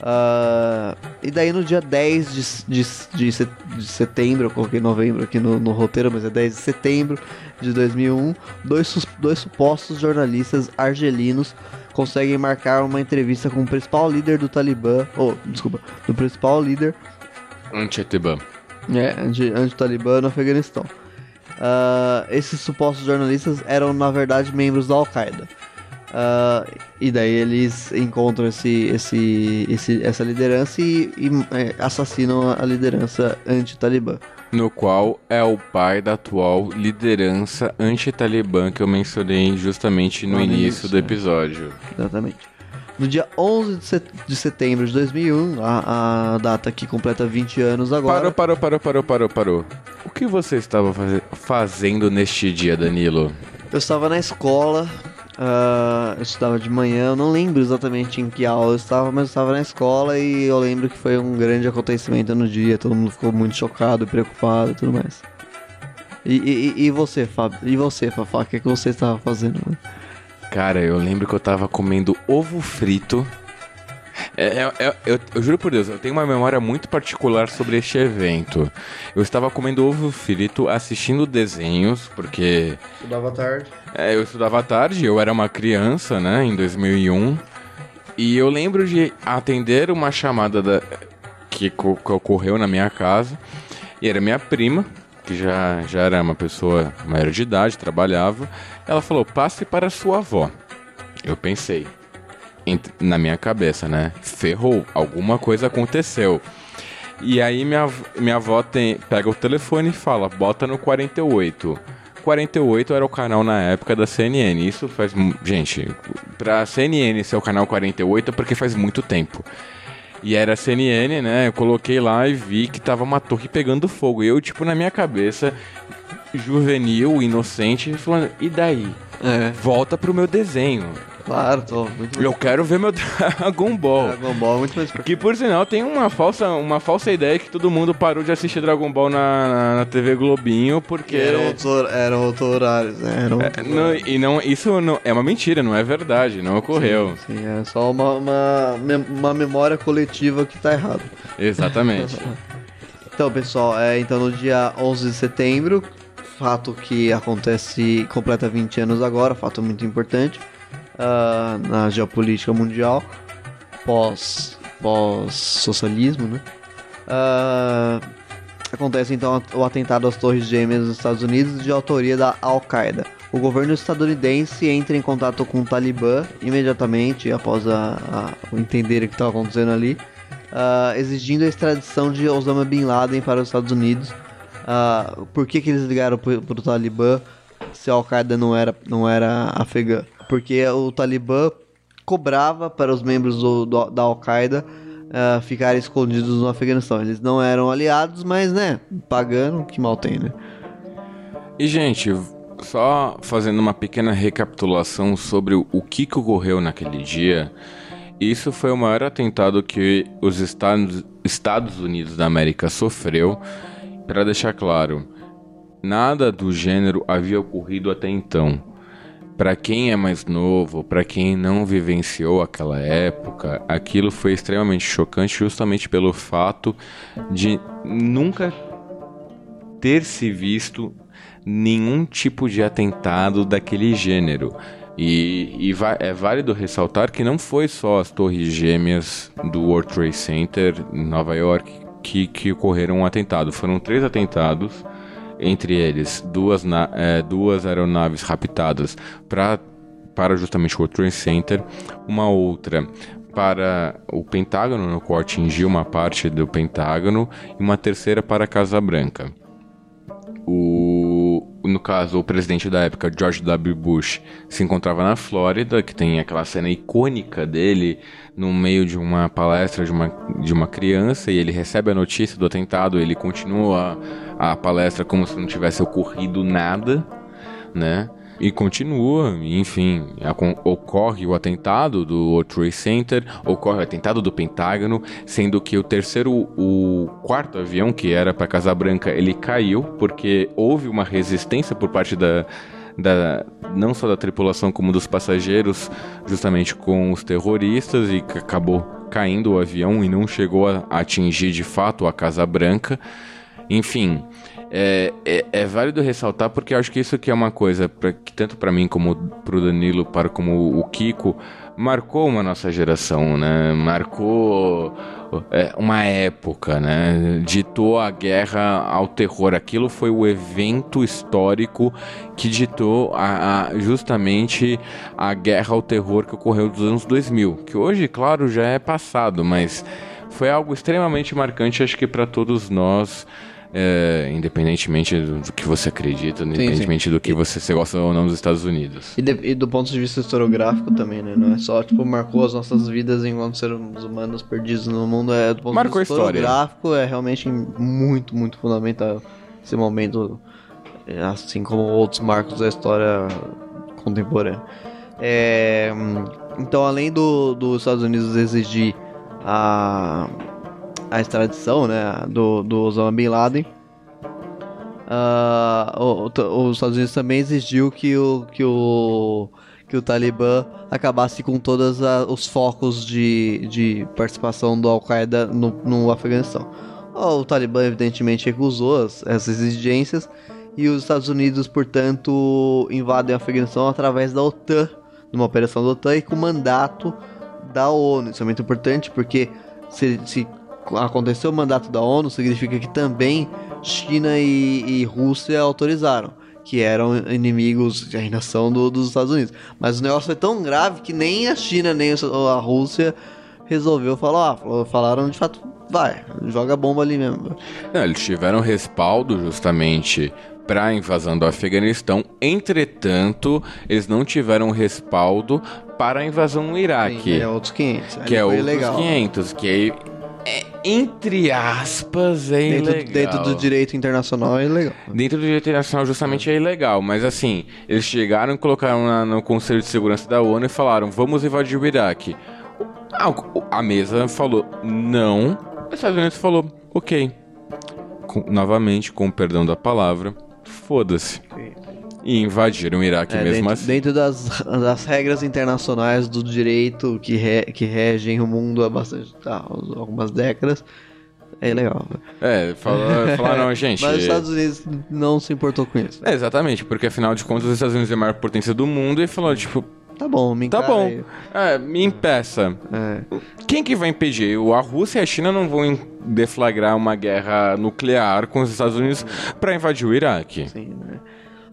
Ah, e daí no dia 10 de, de, de, se- de setembro, eu coloquei novembro aqui no, no roteiro, mas é 10 de setembro de 2001, dois, dois supostos jornalistas argelinos conseguem marcar uma entrevista com o principal líder do Talibã, ou, desculpa, do principal líder Anti-Tibã. É, anti- anti-Talibã no Afeganistão. Ah, esses supostos jornalistas eram, na verdade, membros da Al-Qaeda. Ah, e daí eles encontram esse, esse, esse- essa liderança e, e, é, assassinam a liderança anti-Talibã. No qual é o pai da atual liderança anti-Talibã que eu mencionei justamente no no início início, do episódio. Exatamente. No dia 11 de set- de setembro de 2001, a, a data que completa 20 anos agora. Parou, parou, parou, parou, parou, parou. O que você estava faze- fazendo neste dia, Danilo? Eu estava na escola, ah, eu estudava de manhã, eu não lembro exatamente em que aula eu estava, mas eu estava na escola e eu lembro que foi um grande acontecimento no dia, todo mundo ficou muito chocado, preocupado e tudo mais. E, e- e- e você, Fábio? E você, Fafá? O que, é que você estava fazendo? né? Cara, eu lembro que eu tava comendo ovo frito. É, é- é- eu, eu juro por Deus, eu tenho uma memória muito particular sobre este evento. Eu estava comendo ovo frito, assistindo desenhos, porque Estudava tarde. é, eu estudava tarde, eu era uma criança, né, em 2001. E eu lembro de atender uma chamada da- que, que ocorreu na minha casa. E era minha prima, que já, já era uma pessoa maior de idade, trabalhava. Ela falou: passe para sua avó. Eu pensei, na minha cabeça, né? Ferrou, alguma coisa aconteceu. E aí minha, minha avó tem, pega o telefone e fala, bota no 48. 48 era o canal na época da CNN. Isso faz. Gente, pra CNN ser o canal 48 é porque faz muito tempo. E era CNN, né? Eu coloquei lá e vi que tava uma torre pegando fogo. E eu, tipo, na minha cabeça, juvenil, inocente, falando, e daí? É, Volta pro meu desenho. claro, tô muito Eu quero ver meu Dragon Ball. Dragon Ball é muito mais Que por sinal tem uma falsa, uma falsa ideia que todo mundo parou de assistir Dragon Ball na, na, na TV Globinho porque. Eram outros, eram outros horários, né? Eram outros É, não, e não, isso não, é uma mentira, não é verdade, não ocorreu. Sim, é só uma, uma, uma memória coletiva que tá errado. Exatamente. Então, pessoal, é, então no dia 11 de setembro fato que acontece, completa 20 anos agora, fato muito importante uh, na geopolítica mundial, pós, pós socialismo, né? Uh, acontece então o atentado às Torres Gêmeas nos Estados Unidos de autoria da Al-Qaeda. O governo estadunidense entra em contato com o Talibã imediatamente após a, a entender o que estava acontecendo ali, uh, exigindo a extradição de Osama Bin Laden para os Estados Unidos. Uh, por que, que eles ligaram para o Talibã se a Al-Qaeda não era, não era afegã? Porque o Talibã cobrava para os membros do, do, da Al-Qaeda uh, ficarem escondidos no Afeganistão. Eles não eram aliados, mas, né, pagando, que mal tem, né? E, gente, só fazendo uma pequena recapitulação sobre o que, que ocorreu naquele dia. Isso foi o maior atentado que os Estados, Estados Unidos da América sofreu. Para deixar claro, nada do gênero havia ocorrido até então. Para quem é mais novo, para quem não vivenciou aquela época, aquilo foi extremamente chocante justamente pelo fato de nunca ter se visto nenhum tipo de atentado daquele gênero. E, e é válido ressaltar que não foi só as torres gêmeas do World Trade Center em Nova York que, que ocorreram um atentado. Foram três atentados, entre eles duas, é, duas aeronaves raptadas pra, para justamente o World Trade Center, uma outra para o Pentágono, no qual atingiu uma parte do Pentágono, e uma terceira para a Casa Branca. O, no caso, o presidente da época, George W. Bush, se encontrava na Flórida, que tem aquela cena icônica dele no meio de uma palestra de uma, de uma criança, e ele recebe a notícia do atentado, ele continua a, a palestra como se não tivesse ocorrido nada, né? E continua, enfim, ocorre o atentado do World Trade Center, ocorre o atentado do Pentágono, sendo que o terceiro, o quarto avião que era para Casa Branca, ele caiu porque houve uma resistência por parte da, da, não só da tripulação como dos passageiros, justamente com os terroristas e acabou caindo o avião e não chegou a atingir de fato a Casa Branca. Enfim, é, é, é, válido ressaltar porque eu acho que isso que é uma coisa pra, que tanto para mim como para o Danilo, para como o Kiko, marcou uma nossa geração, né? Marcou é, uma época, né? Ditou a guerra ao terror. Aquilo foi o evento histórico que ditou a, a, justamente a guerra ao terror que ocorreu dos anos 2000, que hoje, claro, já é passado, mas foi algo extremamente marcante, acho que para todos nós é, independentemente do, que você acredita, independentemente sim, sim. do que você, você gosta ou não dos Estados Unidos. E, de, e, do ponto de vista historiográfico também, né? Não é só, tipo, marcou as nossas vidas enquanto seres humanos perdidos no mundo. É, do ponto marcou de vista historiográfico, é realmente muito, muito fundamental esse momento, é, assim como outros marcos da história contemporânea. É, então, além do, dos Estados Unidos exigir a a extradição né, do, do Osama Bin Laden, uh, os Estados Unidos também exigiu que o, que o, que o Talibã acabasse com todos os focos de, de participação do Al-Qaeda no, no Afeganistão. O Talibã, evidentemente, recusou as, essas exigências e os Estados Unidos, portanto, invadem o Afeganistão através da OTAN, numa operação da OTAN e com mandato da ONU. Isso é muito importante porque se, se aconteceu o mandato da ONU, significa que também China e, e Rússia autorizaram que eram inimigos, ainda são do, dos Estados Unidos. Mas o negócio foi tão grave que nem a China nem a Rússia resolveu falar, ah, falaram de fato, vai, joga bomba ali mesmo. Não, eles tiveram respaldo justamente para a invasão do Afeganistão, entretanto, eles não tiveram respaldo para a invasão no Iraque. Sim, é outros 500. Que é outros legal. 500, que aí é, entre aspas, é dentro, ilegal. Dentro do direito internacional é ilegal. Dentro do direito internacional, justamente é ilegal. Mas assim, eles chegaram e colocaram na, no Conselho de Segurança da ONU e falaram: vamos invadir o Iraque. A, a mesa falou não. Os Estados Unidos falou: ok. Com, novamente, com o perdão da palavra, foda-se. E invadiram o Iraque é, mesmo dentro, assim. Dentro das, das regras internacionais do direito que, re, que regem o mundo há bastante, tá, algumas décadas, é legal. É, fala- falaram, gente. Mas os Estados Unidos não se importou com isso. É, exatamente, porque afinal de contas os Estados Unidos é a maior potência do mundo e falou, tipo, Tá bom, me tá bom, é, me impeça. É. Quem que vai impedir? A Rússia e a China não vão deflagrar uma guerra nuclear com os Estados Unidos pra invadir o Iraque. Sim, né?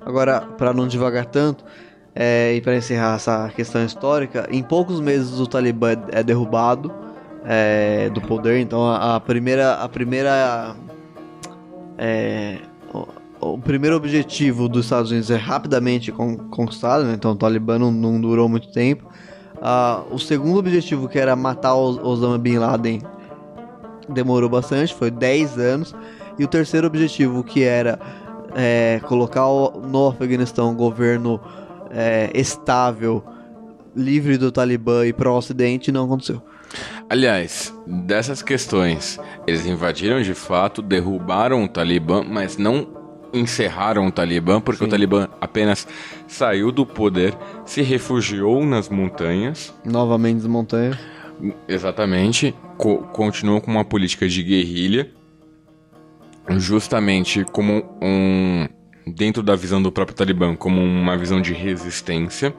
Agora, para não devagar tanto, é, e para encerrar essa questão histórica, em poucos meses o Talibã é derrubado é, do poder. Então, a, a primeira, a primeira, é, o, o primeiro objetivo dos Estados Unidos é rapidamente con- conquistado. né? Então, o Talibã não, não durou muito tempo. O segundo objetivo, que era matar o Osama Bin Laden, demorou bastante, foi 10 anos. E o terceiro objetivo, que era é, colocar o- no Afeganistão um governo é, estável, livre do Talibã e pró-Ocidente, não aconteceu. Aliás, dessas questões, eles invadiram de fato, derrubaram o Talibã, mas não encerraram o Talibã, porque o Talibã apenas saiu do poder, se refugiou nas montanhas, Novamente as montanhas. exatamente, co continuou com uma política de guerrilha, justamente como um dentro da visão do próprio Talibã, como uma visão de resistência.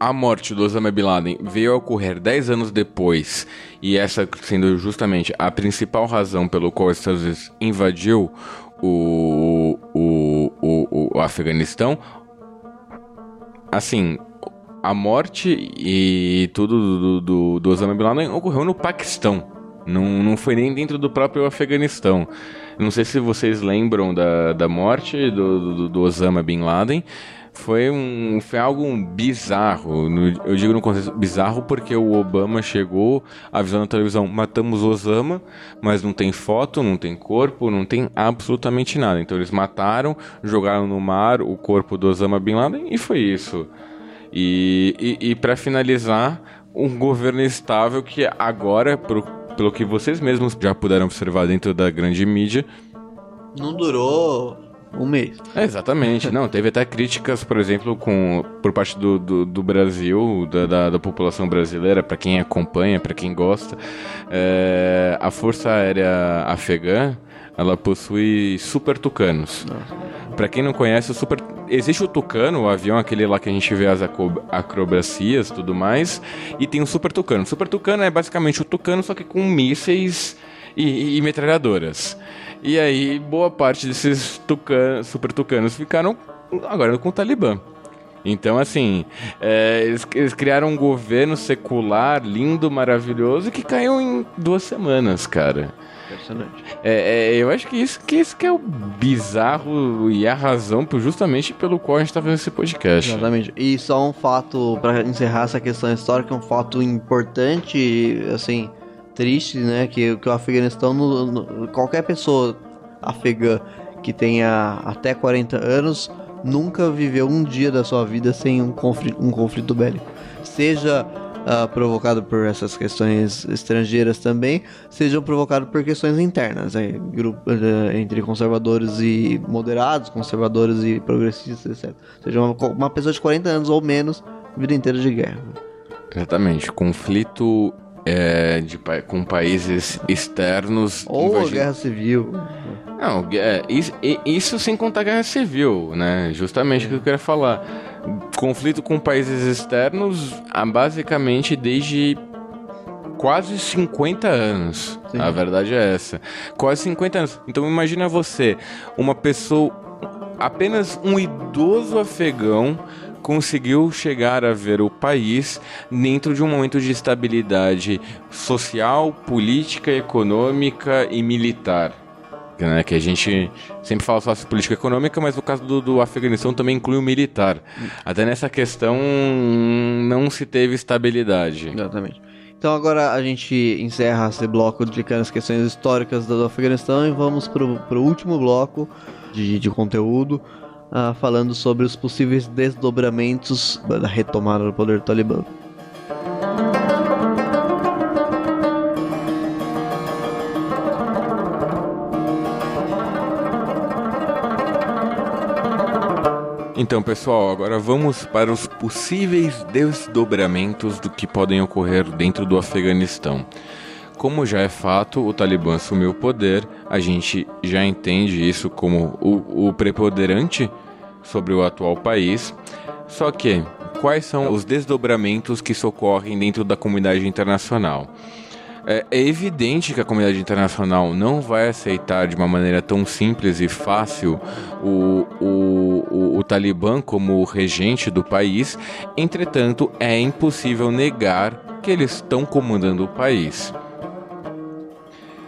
A morte do Osama Bin Laden veio a ocorrer 10 anos depois, e essa sendo justamente a principal razão pelo qual os Estados Unidos invadiu o, o, o, o Afeganistão. Assim, a morte e tudo do, do, do Osama Bin Laden ocorreu no Paquistão. Não, não foi nem dentro do próprio Afeganistão. Não sei se vocês lembram da, da morte do, do, do Osama Bin Laden. Foi, um, foi algo bizarro. Eu digo no contexto bizarro porque o Obama chegou avisando na televisão: matamos Osama, mas não tem foto, não tem corpo, não tem absolutamente nada. Então eles mataram, jogaram no mar o corpo do Osama Bin Laden e foi isso. E, e, e para finalizar, um governo estável que agora, pro- pelo que vocês mesmos já puderam observar dentro da grande mídia, Não durou um mês. é, exatamente. Não, teve até críticas, por exemplo, com, por parte do, do, do Brasil, da, da, da população brasileira, para quem acompanha, para quem gosta. É, a Força Aérea Afegã, ela possui super tucanos. Pra quem não conhece, o super. Existe o Tucano, o avião, aquele lá que a gente vê as acrobacias tudo mais. E tem o Super Tucano. O Super Tucano é basicamente o Tucano, só que com mísseis e, e metralhadoras. E aí, boa parte desses tucan, Super Tucanos ficaram agora com o Talibã. Então, assim, é, eles, eles criaram um governo secular, lindo, maravilhoso, que caiu em duas semanas, cara. Impressionante. É, é, eu acho que isso, que isso que é o bizarro e a razão por- justamente pelo qual a gente tá fazendo esse podcast. Exatamente. E só um fato, pra encerrar essa questão histórica, um fato importante, assim, triste, né? Que, que o Afeganistão, no- no- qualquer pessoa afegã que tenha até 40 anos, nunca viveu um dia da sua vida sem um conflito, um conflito bélico. Seja ah, provocado por essas questões estrangeiras também, seja provocado por questões internas, né? Grupo, eh, entre conservadores e moderados, conservadores e progressistas, etc. Seja uma, uma pessoa de 40 anos ou menos, vida inteira de guerra. Exatamente. Conflito é, de, com países externos. Ou invadindo- guerra civil. Não, é, isso, isso sem contar guerra civil, né? Justamente o que eu queria falar. Conflito com países externos, há basicamente desde quase 50 anos. Sim. A verdade é essa. Quase 50 anos. Então imagina você, uma pessoa, apenas um idoso afegão conseguiu chegar a ver o país dentro de um momento de estabilidade social, política, econômica e militar. Né, que a gente sempre fala só de política econômica, mas no caso do, do Afeganistão também inclui o militar. Até nessa questão não se teve estabilidade. Exatamente. Então agora a gente encerra esse bloco explicando as questões históricas do Afeganistão e vamos pro, pro último bloco de, de conteúdo, ah, falando sobre os possíveis desdobramentos da retomada do poder Talibã. Então, pessoal, agora vamos para os possíveis desdobramentos do que podem ocorrer dentro do Afeganistão. como já é fato, o Talibã assumiu o poder, a gente já entende isso como o, o preponderante sobre o atual país. Só que, quais são os desdobramentos que socorrem dentro da comunidade internacional? É, é, evidente que a comunidade internacional não vai aceitar de uma maneira tão simples e fácil o, o, o, o Talibã como regente do país, entretanto, é impossível negar que eles estão comandando o país.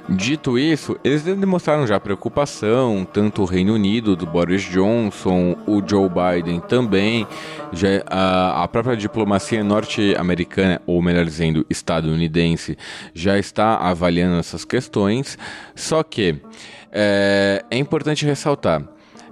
Dito isso, eles demonstraram já preocupação, tanto o Reino Unido, do Boris Johnson, o Joe Biden também, já a, a própria diplomacia norte-americana, ou melhor dizendo, estadunidense, já está avaliando essas questões. Só que é, é importante ressaltar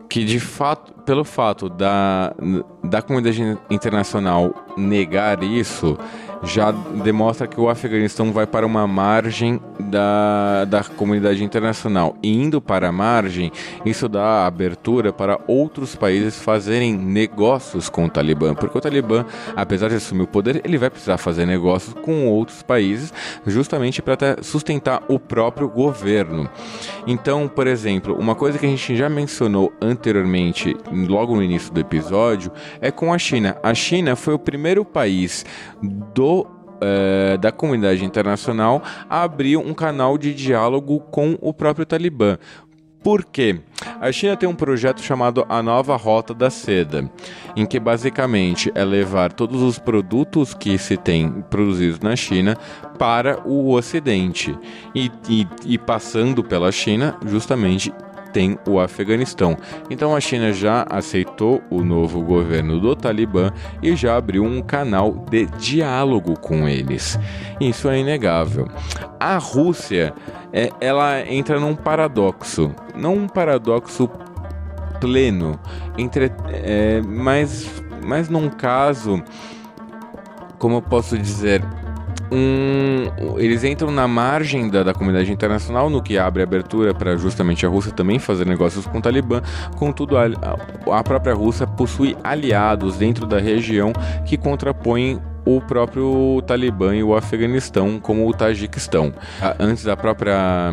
que de fato, pelo fato da, da comunidade internacional negar isso, já demonstra que o Afeganistão vai para uma margem da, da comunidade internacional. E indo para a margem, isso dá abertura para outros países fazerem negócios com o Talibã, porque o Talibã, apesar de assumir o poder, ele vai precisar fazer negócios com outros países, justamente para sustentar o próprio governo. Então, por exemplo, uma coisa que a gente já mencionou anteriormente, logo no início do episódio, é com a China. A China foi o primeiro país do é, da comunidade internacional abriu um canal de diálogo com o próprio Talibã. Por quê? A China tem um projeto chamado A Nova Rota da Seda, em que basicamente é levar todos os produtos que se tem produzidos na China para o Ocidente e, e, e passando pela China, justamente tem o Afeganistão. Então a China já aceitou o novo governo do Talibã e já abriu um canal de diálogo com eles. Isso é inegável. A Rússia, é, ela entra num paradoxo, não um paradoxo pleno, entre, é, mas, mas num caso, como eu posso dizer, um, eles entram na margem da, da comunidade internacional, no que abre abertura para justamente a Rússia também fazer negócios com o Talibã. Contudo, a, a própria Rússia possui aliados dentro da região que contrapõem o próprio Talibã e o Afeganistão, como o Tajiquistão. Antes da própria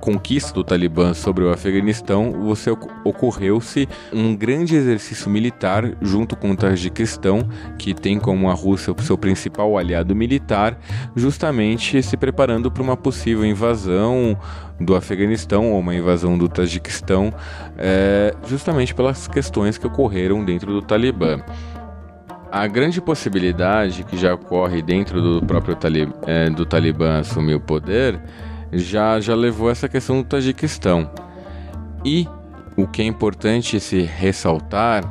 conquista do Talibã sobre o Afeganistão, você ocorreu-se um grande exercício militar junto com o Tajiquistão, que tem como a Rússia o seu principal aliado militar, justamente se preparando para uma possível invasão do Afeganistão ou uma invasão do Tajiquistão, é, justamente pelas questões que ocorreram dentro do Talibã. A grande possibilidade que já ocorre dentro do próprio Talib, é, do Talibã assumir o poder já, já levou essa questão do Tajiquistão. E o que é importante se ressaltar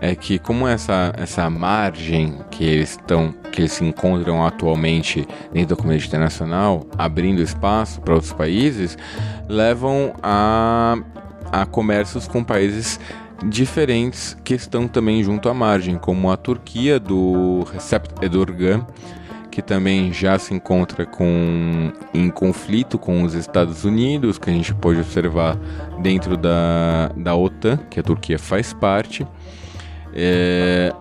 é que como essa, essa margem que eles estão que eles se encontram atualmente dentro da comunidade internacional, abrindo espaço para outros países, levam a, a comércios com países diferentes que estão também junto à margem, como a Turquia do Recep Erdogan, que também já se encontra com, em conflito com os Estados Unidos, que a gente pode observar dentro da, da OTAN, que a Turquia faz parte. É,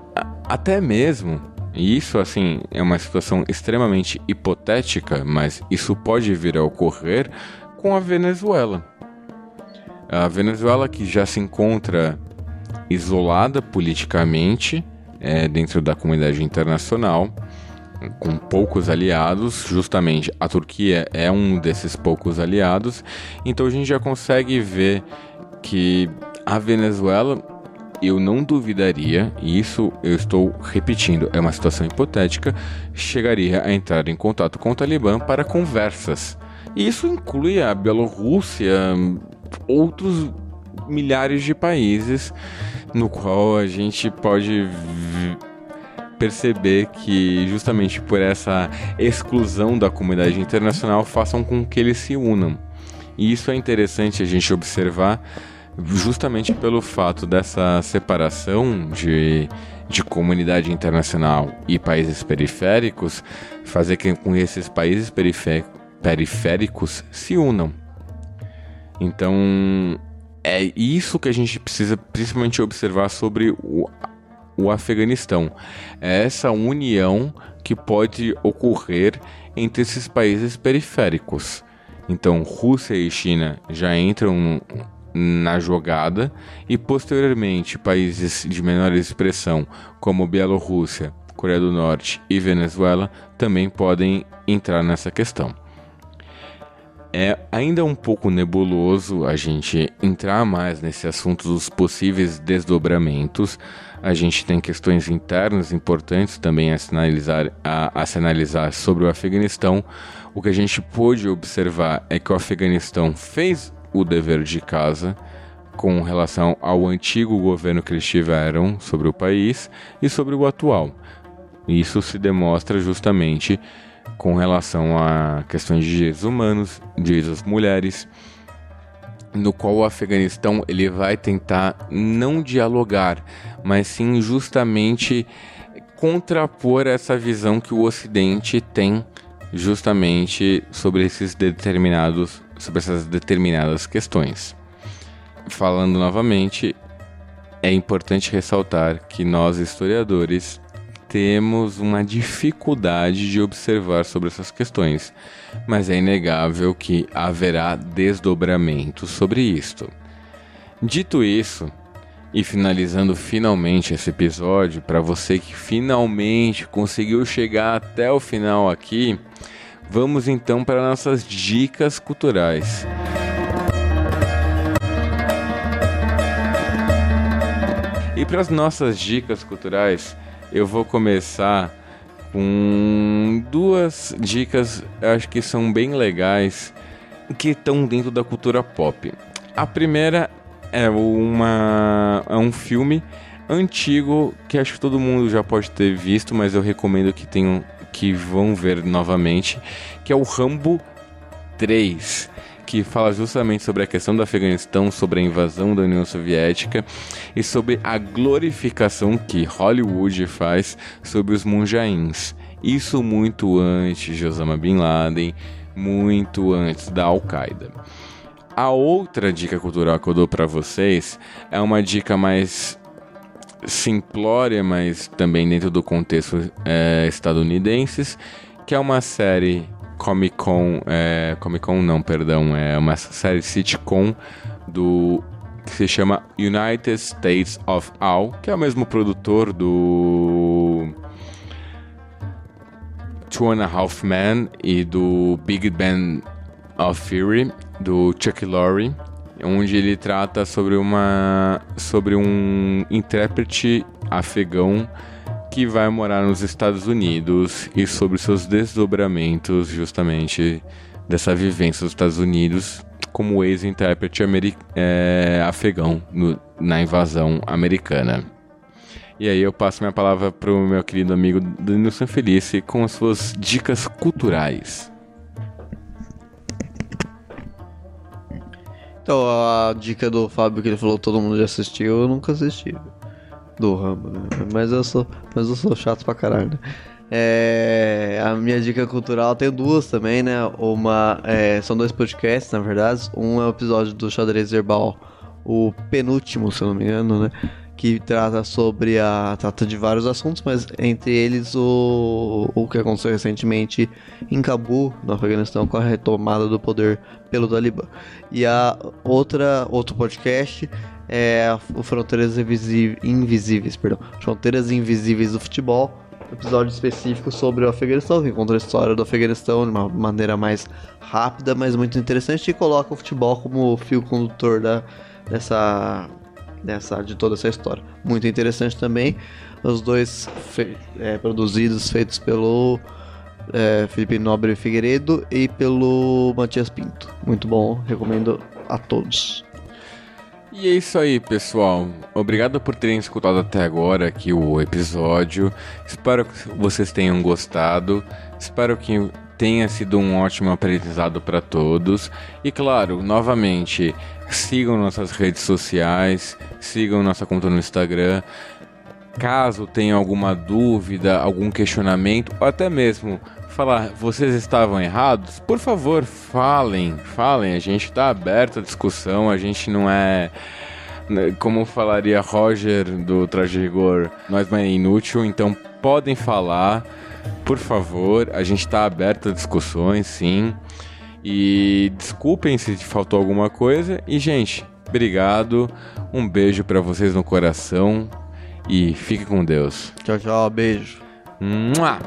até mesmo, e isso assim é uma situação extremamente hipotética, mas isso pode vir a ocorrer com a Venezuela. A Venezuela que já se encontra isolada politicamente é, dentro da comunidade internacional com poucos aliados, justamente a Turquia é um desses poucos aliados, então a gente já consegue ver que a Venezuela, eu não duvidaria, e isso eu estou repetindo, é uma situação hipotética, chegaria a entrar em contato com o Talibã para conversas. E isso inclui a Bielorrússia, outros milhares de países no qual a gente pode perceber que justamente por essa exclusão da comunidade internacional façam com que eles se unam. E isso é interessante a gente observar justamente pelo fato dessa separação de, de comunidade internacional e países periféricos fazer com que esses países periféricos se unam. Então, é isso que a gente precisa principalmente observar sobre o, o Afeganistão. É essa união que pode ocorrer entre esses países periféricos. Então, Rússia e China já entram na jogada e posteriormente países de menor expressão como Bielorrússia, Coreia do Norte e Venezuela também podem entrar nessa questão. É ainda um pouco nebuloso a gente entrar mais nesse assunto dos possíveis desdobramentos. A gente tem questões internas importantes também a se analisar, a, a se analisar sobre o Afeganistão. O que a gente pôde observar é que o Afeganistão fez o dever de casa com relação ao antigo governo que eles tiveram sobre o país e sobre o atual. Isso se demonstra justamente com relação a questões de direitos humanos, direitos das mulheres, no qual o Afeganistão ele vai tentar não dialogar, mas sim justamente contrapor essa visão que o Ocidente tem justamente sobre esses determinados sobre essas determinadas questões. Falando novamente, é importante ressaltar que nós historiadores temos uma dificuldade de observar sobre essas questões, mas é inegável que haverá desdobramento sobre isto. Dito isso, e finalizando finalmente esse episódio, para você que finalmente conseguiu chegar até o final aqui, vamos então para nossas dicas culturais. E para as nossas dicas culturais, eu vou começar com duas dicas, acho que são bem legais, que estão dentro da cultura pop. A primeira é uma é um filme antigo que acho que todo mundo já pode ter visto, mas eu recomendo que tenham que vão ver novamente, que é o Rambo 3 que fala justamente sobre a questão do Afeganistão, sobre a invasão da União Soviética e sobre a glorificação que Hollywood faz sobre os Munjains. Isso muito antes de Osama Bin Laden, muito antes da Al-Qaeda. A outra dica cultural que eu dou para vocês é uma dica mais simplória, mas também dentro do contexto é, estadunidense, que é uma série Comic Con, é, Comic Con não, perdão, é uma série sitcom do que se chama United States of All, que é o mesmo produtor do Two and a Half Men e do Big Bang of Fury do Chuck Lorre, onde ele trata sobre uma sobre um intérprete afegão que vai morar nos Estados Unidos e sobre seus desdobramentos justamente dessa vivência dos Estados Unidos como ex-intérprete é, afegão no, na invasão americana. E aí eu passo minha palavra para o meu querido amigo Denilson Felice com as suas dicas culturais. Então, a dica do Fábio que ele falou todo mundo já assistiu, eu nunca assisti do Rambo, né? Mas eu sou, mas eu sou chato pra caralho, né? É, a minha dica cultural tem duas também, né? Uma é, são dois podcasts, na verdade. Um é o episódio do Xadrez Herbal, o penúltimo, se eu não me engano, né? Que trata sobre a. trata de vários assuntos, mas entre eles o, o que aconteceu recentemente em Cabul, no Afeganistão, com a retomada do poder pelo Talibã. E a outra, outro podcast é o Fronteiras Invisíveis, perdão, Fronteiras Invisíveis do Futebol, episódio específico sobre o Afeganistão, que conta a história do Afeganistão de uma maneira mais rápida, mas muito interessante e coloca o futebol como fio condutor da, dessa, dessa, de toda essa história. Muito interessante também, os dois é, produzidos, feitos pelo é, Felipe Nobre Figueiredo e pelo Matias Pinto. Muito bom, recomendo a todos. E é isso aí, pessoal. Obrigado por terem escutado até agora aqui o episódio. Espero que vocês tenham gostado. Espero que tenha sido um ótimo aprendizado para todos. E claro, novamente, sigam nossas redes sociais, sigam nossa conta no Instagram. Caso tenha alguma dúvida, algum questionamento, ou até mesmo falar, vocês estavam errados, por favor, falem, falem. A gente está aberto à discussão, a gente não é né, como falaria Roger do Traje Rigor, nós mais é inútil, então podem falar, por favor. A gente está aberto a discussões, sim. E desculpem se faltou alguma coisa. E, gente, obrigado. Um beijo para vocês no coração. E fique com Deus. Tchau, tchau. Beijo. Mua!